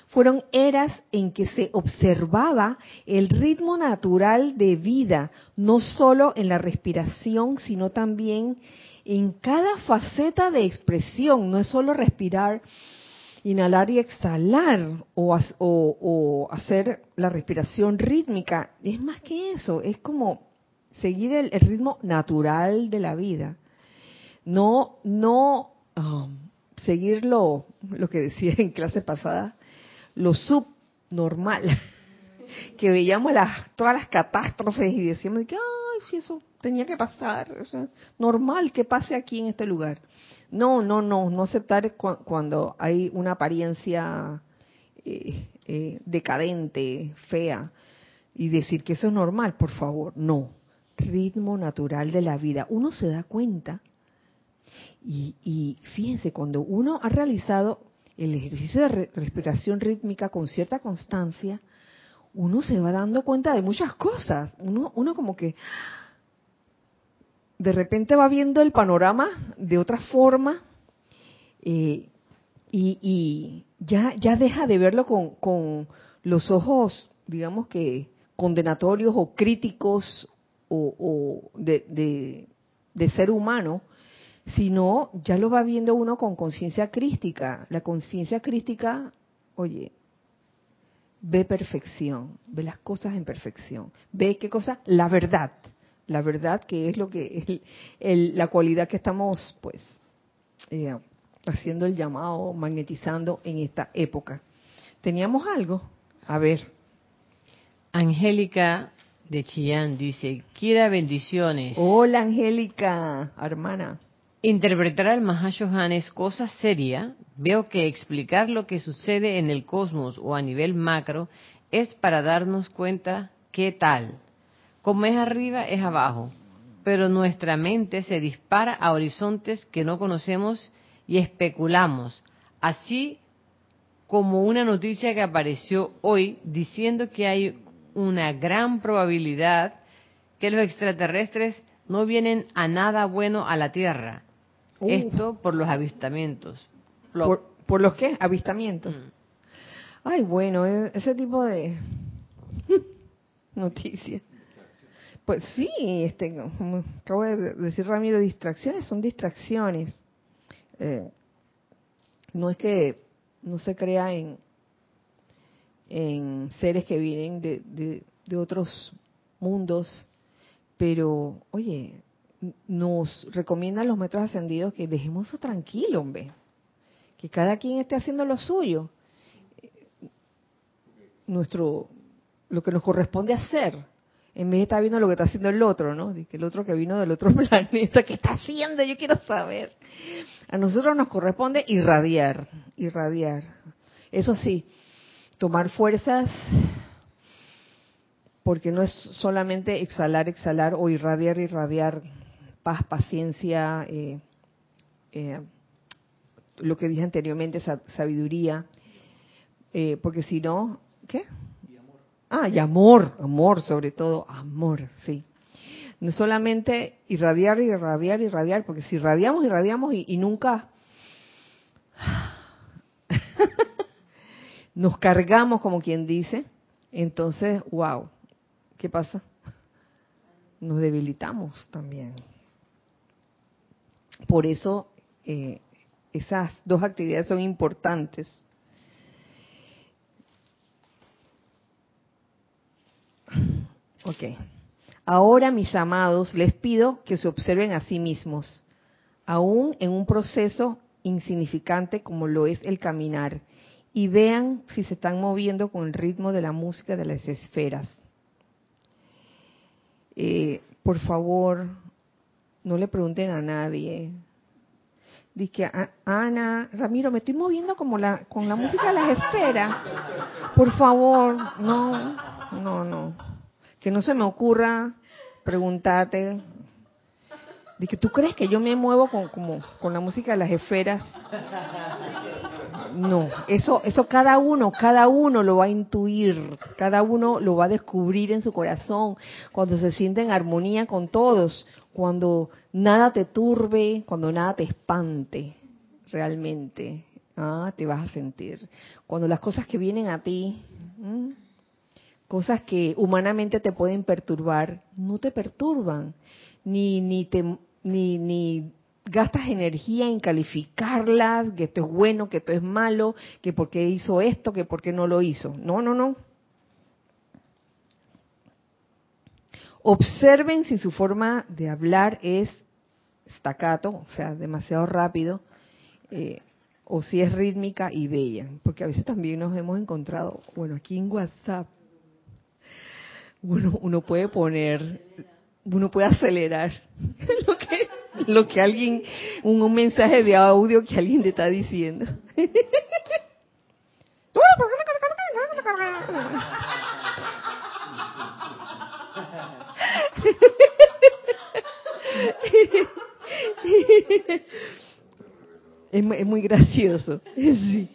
fueron eras en que se observaba el ritmo natural de vida, no solo en la respiración, sino también en cada faceta de expresión. No es solo respirar inhalar y exhalar o, hacer la respiración rítmica. Es más que eso, es como seguir el, ritmo natural de la vida. No, no um, seguir lo, que decía en clase pasada, lo subnormal, que veíamos todas las catástrofes y decíamos que, ay, si eso tenía que pasar, normal que pase aquí en este lugar. No, no, no, no aceptar cuando hay una apariencia eh, eh, decadente, fea, y decir que eso es normal, por favor, no. Ritmo natural de la vida. Uno se da cuenta, y, y fíjense, cuando uno ha realizado el ejercicio de respiración rítmica con cierta constancia, uno se va dando cuenta de muchas cosas. Uno, uno como que, de repente va viendo el panorama de otra forma eh, y, ya, ya deja de verlo con, los ojos, digamos que condenatorios o críticos o, de, de, ser humano, sino ya lo va viendo uno con conciencia crística. La conciencia crística, oye, ve perfección, ve las cosas en perfección, ve qué cosa, la verdad la verdad que es lo que la cualidad que estamos pues eh, haciendo el llamado magnetizando en esta época. Teníamos algo a ver. Angélica de Chillán dice quiera bendiciones hola Angélica hermana. Interpretar al Mahashohan es cosa seria. Veo que explicar lo que sucede en el cosmos o a nivel macro es para darnos cuenta qué tal como es arriba, es abajo. Pero nuestra mente se dispara a horizontes que no conocemos y especulamos. Así como una noticia que apareció hoy diciendo que hay una gran probabilidad que los extraterrestres no vienen a nada bueno a la Tierra. Esto por los avistamientos. ¿Por, los qué? Avistamientos. Mm. Ay, bueno, e-, ese tipo de noticias. Pues sí, este, como acabo de decir Ramiro, distracciones son distracciones. Eh, no es que no se crea en, en seres que vienen de, de, otros mundos, pero oye, nos recomiendan los metros ascendidos que dejemos eso tranquilo, hombre. Que cada quien esté haciendo lo suyo. Nuestro, lo que nos corresponde hacer en vez de estar viendo lo que está haciendo el otro, ¿no? Que el otro que vino del otro planeta, ¿qué está haciendo? Yo quiero saber. A nosotros nos corresponde irradiar, irradiar. Eso sí, tomar fuerzas, porque no es solamente exhalar, exhalar o irradiar, irradiar paz, paciencia, eh, eh, lo que dije anteriormente, sabiduría, eh, porque si no, ¿qué? Ah, y amor, amor sobre todo, amor, sí. No solamente irradiar, irradiar, irradiar, porque si irradiamos, irradiamos y, y nunca nos cargamos, como quien dice, entonces, wow, ¿qué pasa? Nos debilitamos también. Por eso eh, esas dos actividades son importantes. Ok. Ahora, mis amados, les pido que se observen a sí mismos, aún en un proceso insignificante como lo es el caminar, y vean si se están moviendo con el ritmo de la música de las esferas. Eh, por favor, no le pregunten a nadie. Dice, Ana, Ramiro, me estoy moviendo como la, con la música de las esferas. Por favor, no, no, no. Que no se me ocurra preguntarte. Dice, ¿tú crees que yo me muevo con, como, con la música de las esferas? No, eso, eso cada uno, cada uno lo va a intuir, cada uno lo va a descubrir en su corazón, cuando se siente en armonía con todos, cuando nada te turbe, cuando nada te espante, realmente, ah, te vas a sentir. Cuando las cosas que vienen a ti, cosas que humanamente te pueden perturbar, no te perturban, ni, ni te, ni, ni gastas energía en calificarlas, que esto es bueno, que esto es malo, que por qué hizo esto, que por qué no lo hizo. No, no, no. Observen si su forma de hablar es staccato, o sea, demasiado rápido, eh, o si es rítmica y bella, porque a veces también nos hemos encontrado, bueno, aquí en WhatsApp, bueno, uno puede poner, uno puede acelerar lo que lo que alguien, un, mensaje de audio que alguien te está diciendo. Es, es muy gracioso. Sí.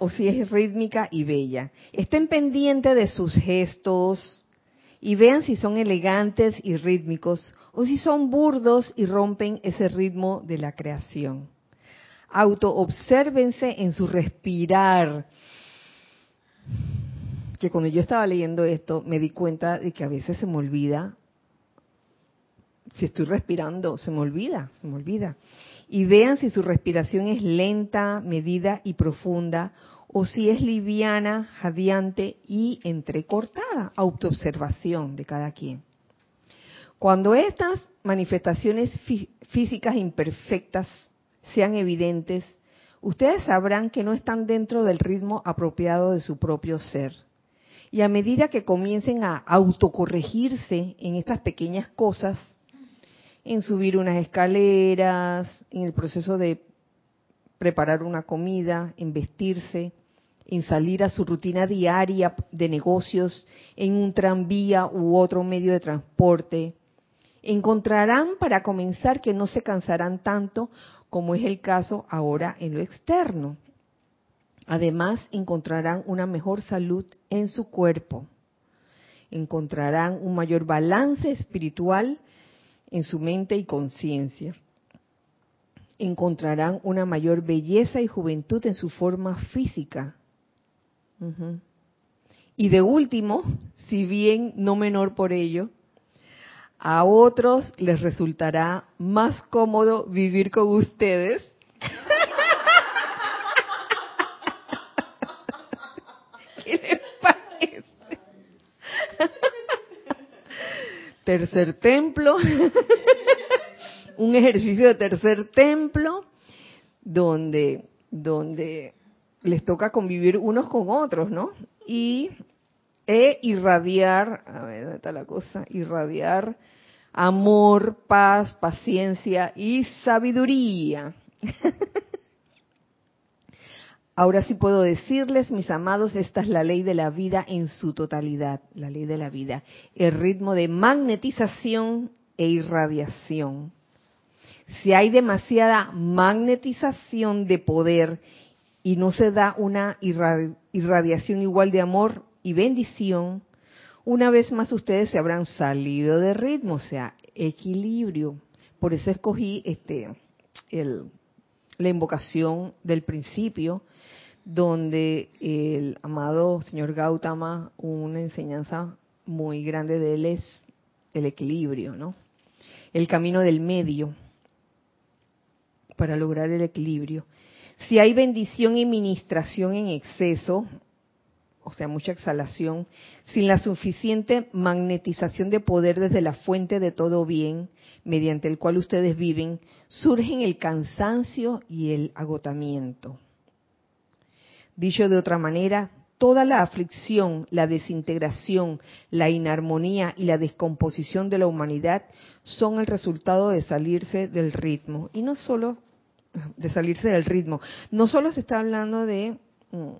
O si es rítmica y bella. Estén pendientes de sus gestos y vean si son elegantes y rítmicos o si son burdos y rompen ese ritmo de la creación. Autoobsérvense en su respirar. Que cuando yo estaba leyendo esto me di cuenta de que a veces se me olvida si estoy respirando, se me olvida, se me olvida y vean si su respiración es lenta, medida y profunda o si es liviana, jadeante y entrecortada, autoobservación de cada quien. Cuando estas manifestaciones físicas imperfectas sean evidentes, ustedes sabrán que no están dentro del ritmo apropiado de su propio ser. Y a medida que comiencen a autocorregirse en estas pequeñas cosas, en subir unas escaleras, en el proceso de preparar una comida, en vestirse, en salir a su rutina diaria de negocios, en un tranvía u otro medio de transporte. Encontrarán para comenzar que no se cansarán tanto como es el caso ahora en lo externo. Además, encontrarán una mejor salud en su cuerpo. Encontrarán un mayor balance espiritual en su mente y conciencia. Encontrarán una mayor belleza y juventud en su forma física. Y de último, si bien no menor por ello, a otros les resultará más cómodo vivir con ustedes. ¿Qué les parece? Tercer templo, un ejercicio de tercer templo, donde, donde les toca convivir unos con otros, ¿no? Y e irradiar, a ver, ¿dónde está la cosa? Irradiar amor, paz, paciencia y sabiduría. Ahora sí puedo decirles, mis amados, esta es la ley de la vida en su totalidad, la ley de la vida, el ritmo de magnetización e irradiación. Si hay demasiada magnetización de poder y no se da una irradiación igual de amor y bendición, una vez más ustedes se habrán salido de ritmo, o sea, equilibrio. Por eso escogí este la invocación del principio, donde el amado señor Gautama, una enseñanza muy grande de él es el equilibrio, ¿no? El camino del medio para lograr el equilibrio. Si hay bendición y ministración en exceso, o sea, mucha exhalación, sin la suficiente magnetización de poder desde la fuente de todo bien, mediante el cual ustedes viven, surgen el cansancio y el agotamiento. Dicho de otra manera, toda la aflicción, la desintegración, la inarmonía y la descomposición de la humanidad son el resultado de salirse del ritmo. Y no solo de salirse del ritmo, no solo se está hablando de mm,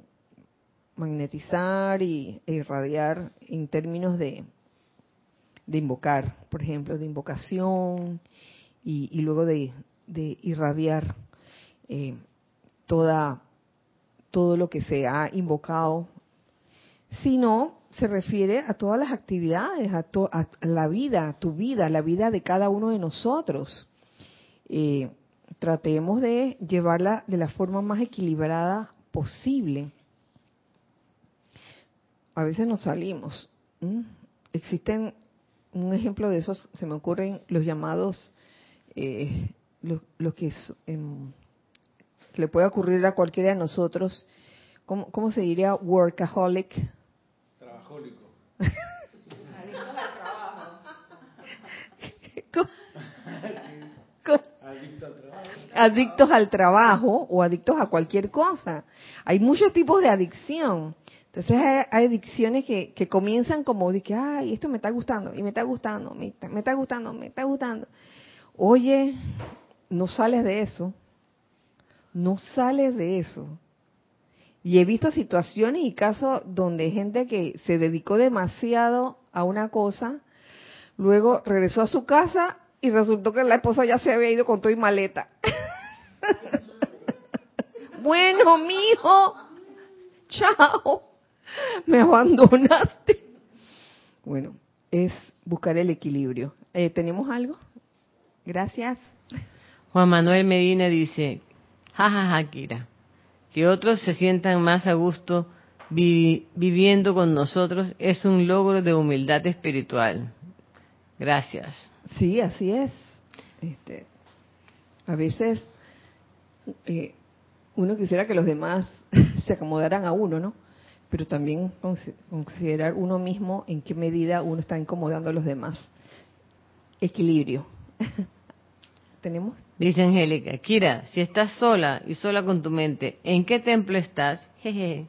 magnetizar y, e irradiar en términos de, de invocar, por ejemplo, de invocación y, luego de, irradiar eh, toda todo lo que se ha invocado, sino se refiere a todas las actividades, a, la vida, tu vida, la vida de cada uno de nosotros. Eh, tratemos de llevarla de la forma más equilibrada posible. A veces nos salimos. Existen, un ejemplo de esos, se me ocurren los llamados, eh, los, que le puede ocurrir a cualquiera de nosotros. ¿Cómo, cómo se diría workaholic? Trabajólico. Adictos al trabajo o adictos a cualquier cosa. Hay muchos tipos de adicción. Entonces hay, adicciones que, que, comienzan como de que, ay, esto me está gustando, y me está gustando, me me está gustando, me está gustando. Oye, no sales de eso no sales de eso. Y he visto situaciones y casos donde gente que se dedicó demasiado a una cosa, luego regresó a su casa y resultó que la esposa ya se había ido con todo y maleta. bueno, mijo, chao, me abandonaste. Bueno, es buscar el equilibrio. Eh, ¿Tenemos algo? Gracias. Juan Manuel Medina dice, jajaja, Kira, que otros se sientan más a gusto viviendo con nosotros es un logro de humildad espiritual. Gracias. Sí, así es. Este, a veces eh, uno quisiera que los demás se acomodaran a uno, ¿no? Pero también considerar uno mismo en qué medida uno está incomodando a los demás. Equilibrio. ¿Tenemos? Dice Angélica, Kira, si estás sola y sola con tu mente, ¿en qué templo estás? Jeje.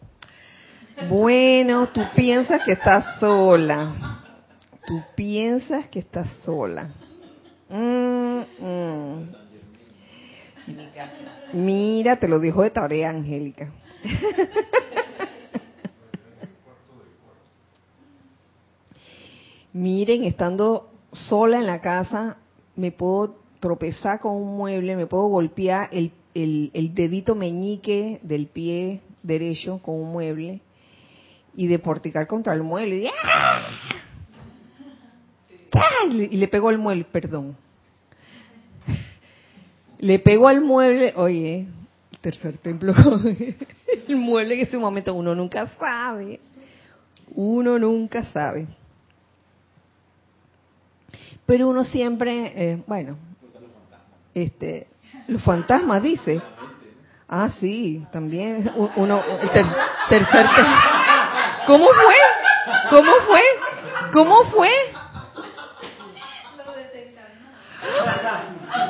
Bueno, tú piensas que estás sola. Tú piensas que estás sola. Mm, mm. Mira, te lo dijo de tarea, Angélica. Miren, estando sola en la casa, me puedo tropezar con un mueble, me puedo golpear el, el, dedito meñique del pie derecho con un mueble y deporticar contra el mueble. Y, ¡ah! y le pego al mueble, perdón. Le pego al mueble, oye, el tercer templo, el mueble en ese momento uno nunca sabe, uno nunca sabe. Pero uno siempre, eh, bueno, este, los fantasmas, dice. Ah, sí, también. Uno, tercer. ¿Cómo fue? ¿Cómo fue? ¿Cómo fue?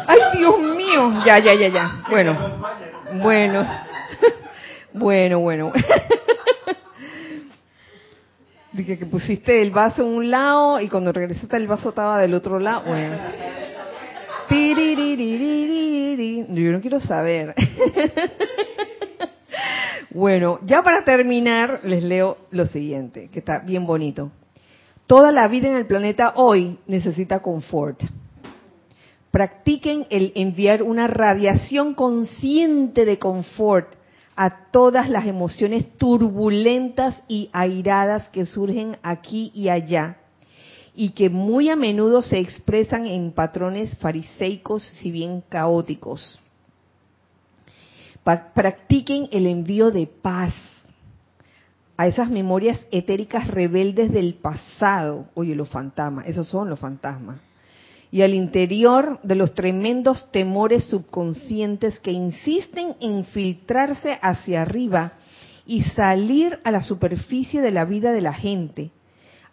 Ay, Dios mío. Ya, ya, ya, ya. Bueno, bueno, bueno, bueno. Dije que pusiste el vaso en un lado y cuando regresaste el vaso estaba del otro lado. Bueno. Yo no quiero saber. bueno, ya para terminar, les leo lo siguiente, que está bien bonito. Toda la vida en el planeta hoy necesita confort. Practiquen el enviar una radiación consciente de confort a todas las emociones turbulentas y airadas que surgen aquí y allá y que muy a menudo se expresan en patrones fariseicos, si bien caóticos. practiquen el envío de paz a esas memorias etéricas rebeldes del pasado. Oye, los fantasmas, esos son los fantasmas. Y al interior de los tremendos temores subconscientes que insisten en filtrarse hacia arriba y salir a la superficie de la vida de la gente,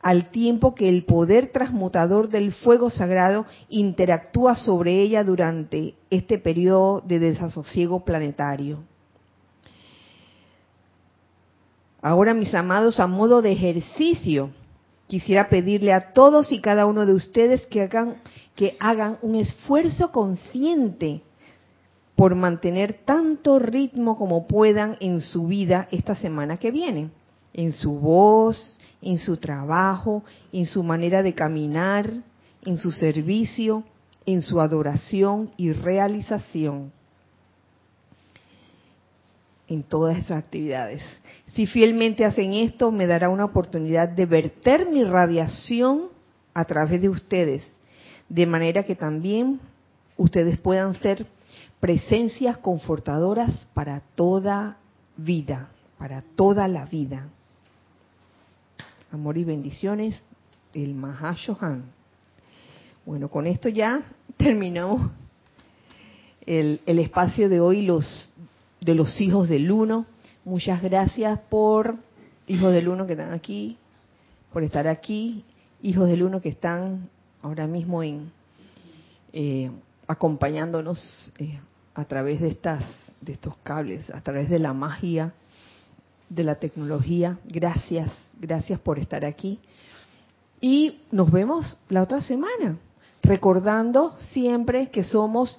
al tiempo que el poder transmutador del fuego sagrado interactúa sobre ella durante este periodo de desasosiego planetario. Ahora, mis amados, a modo de ejercicio, quisiera pedirle a todos y cada uno de ustedes que hagan, que hagan un esfuerzo consciente por mantener tanto ritmo como puedan en su vida esta semana que viene, en su voz, en su trabajo, en su manera de caminar, en su servicio, en su adoración y realización. En todas esas actividades. Si fielmente hacen esto, me dará una oportunidad de verter mi radiación a través de ustedes, de manera que también ustedes puedan ser presencias confortadoras para toda vida, para toda la vida amor y bendiciones, el Mahashohan. Bueno, con esto ya terminamos el, el, espacio de hoy los de los hijos del uno. Muchas gracias por hijos del uno que están aquí, por estar aquí, hijos del uno que están ahora mismo en eh, acompañándonos eh, a través de estas de estos cables, a través de la magia de la tecnología. Gracias, gracias por estar aquí. Y nos vemos la otra semana, recordando siempre que somos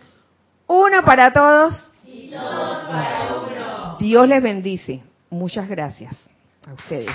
uno para todos y todos para uno. Dios les bendice. Muchas gracias a ustedes.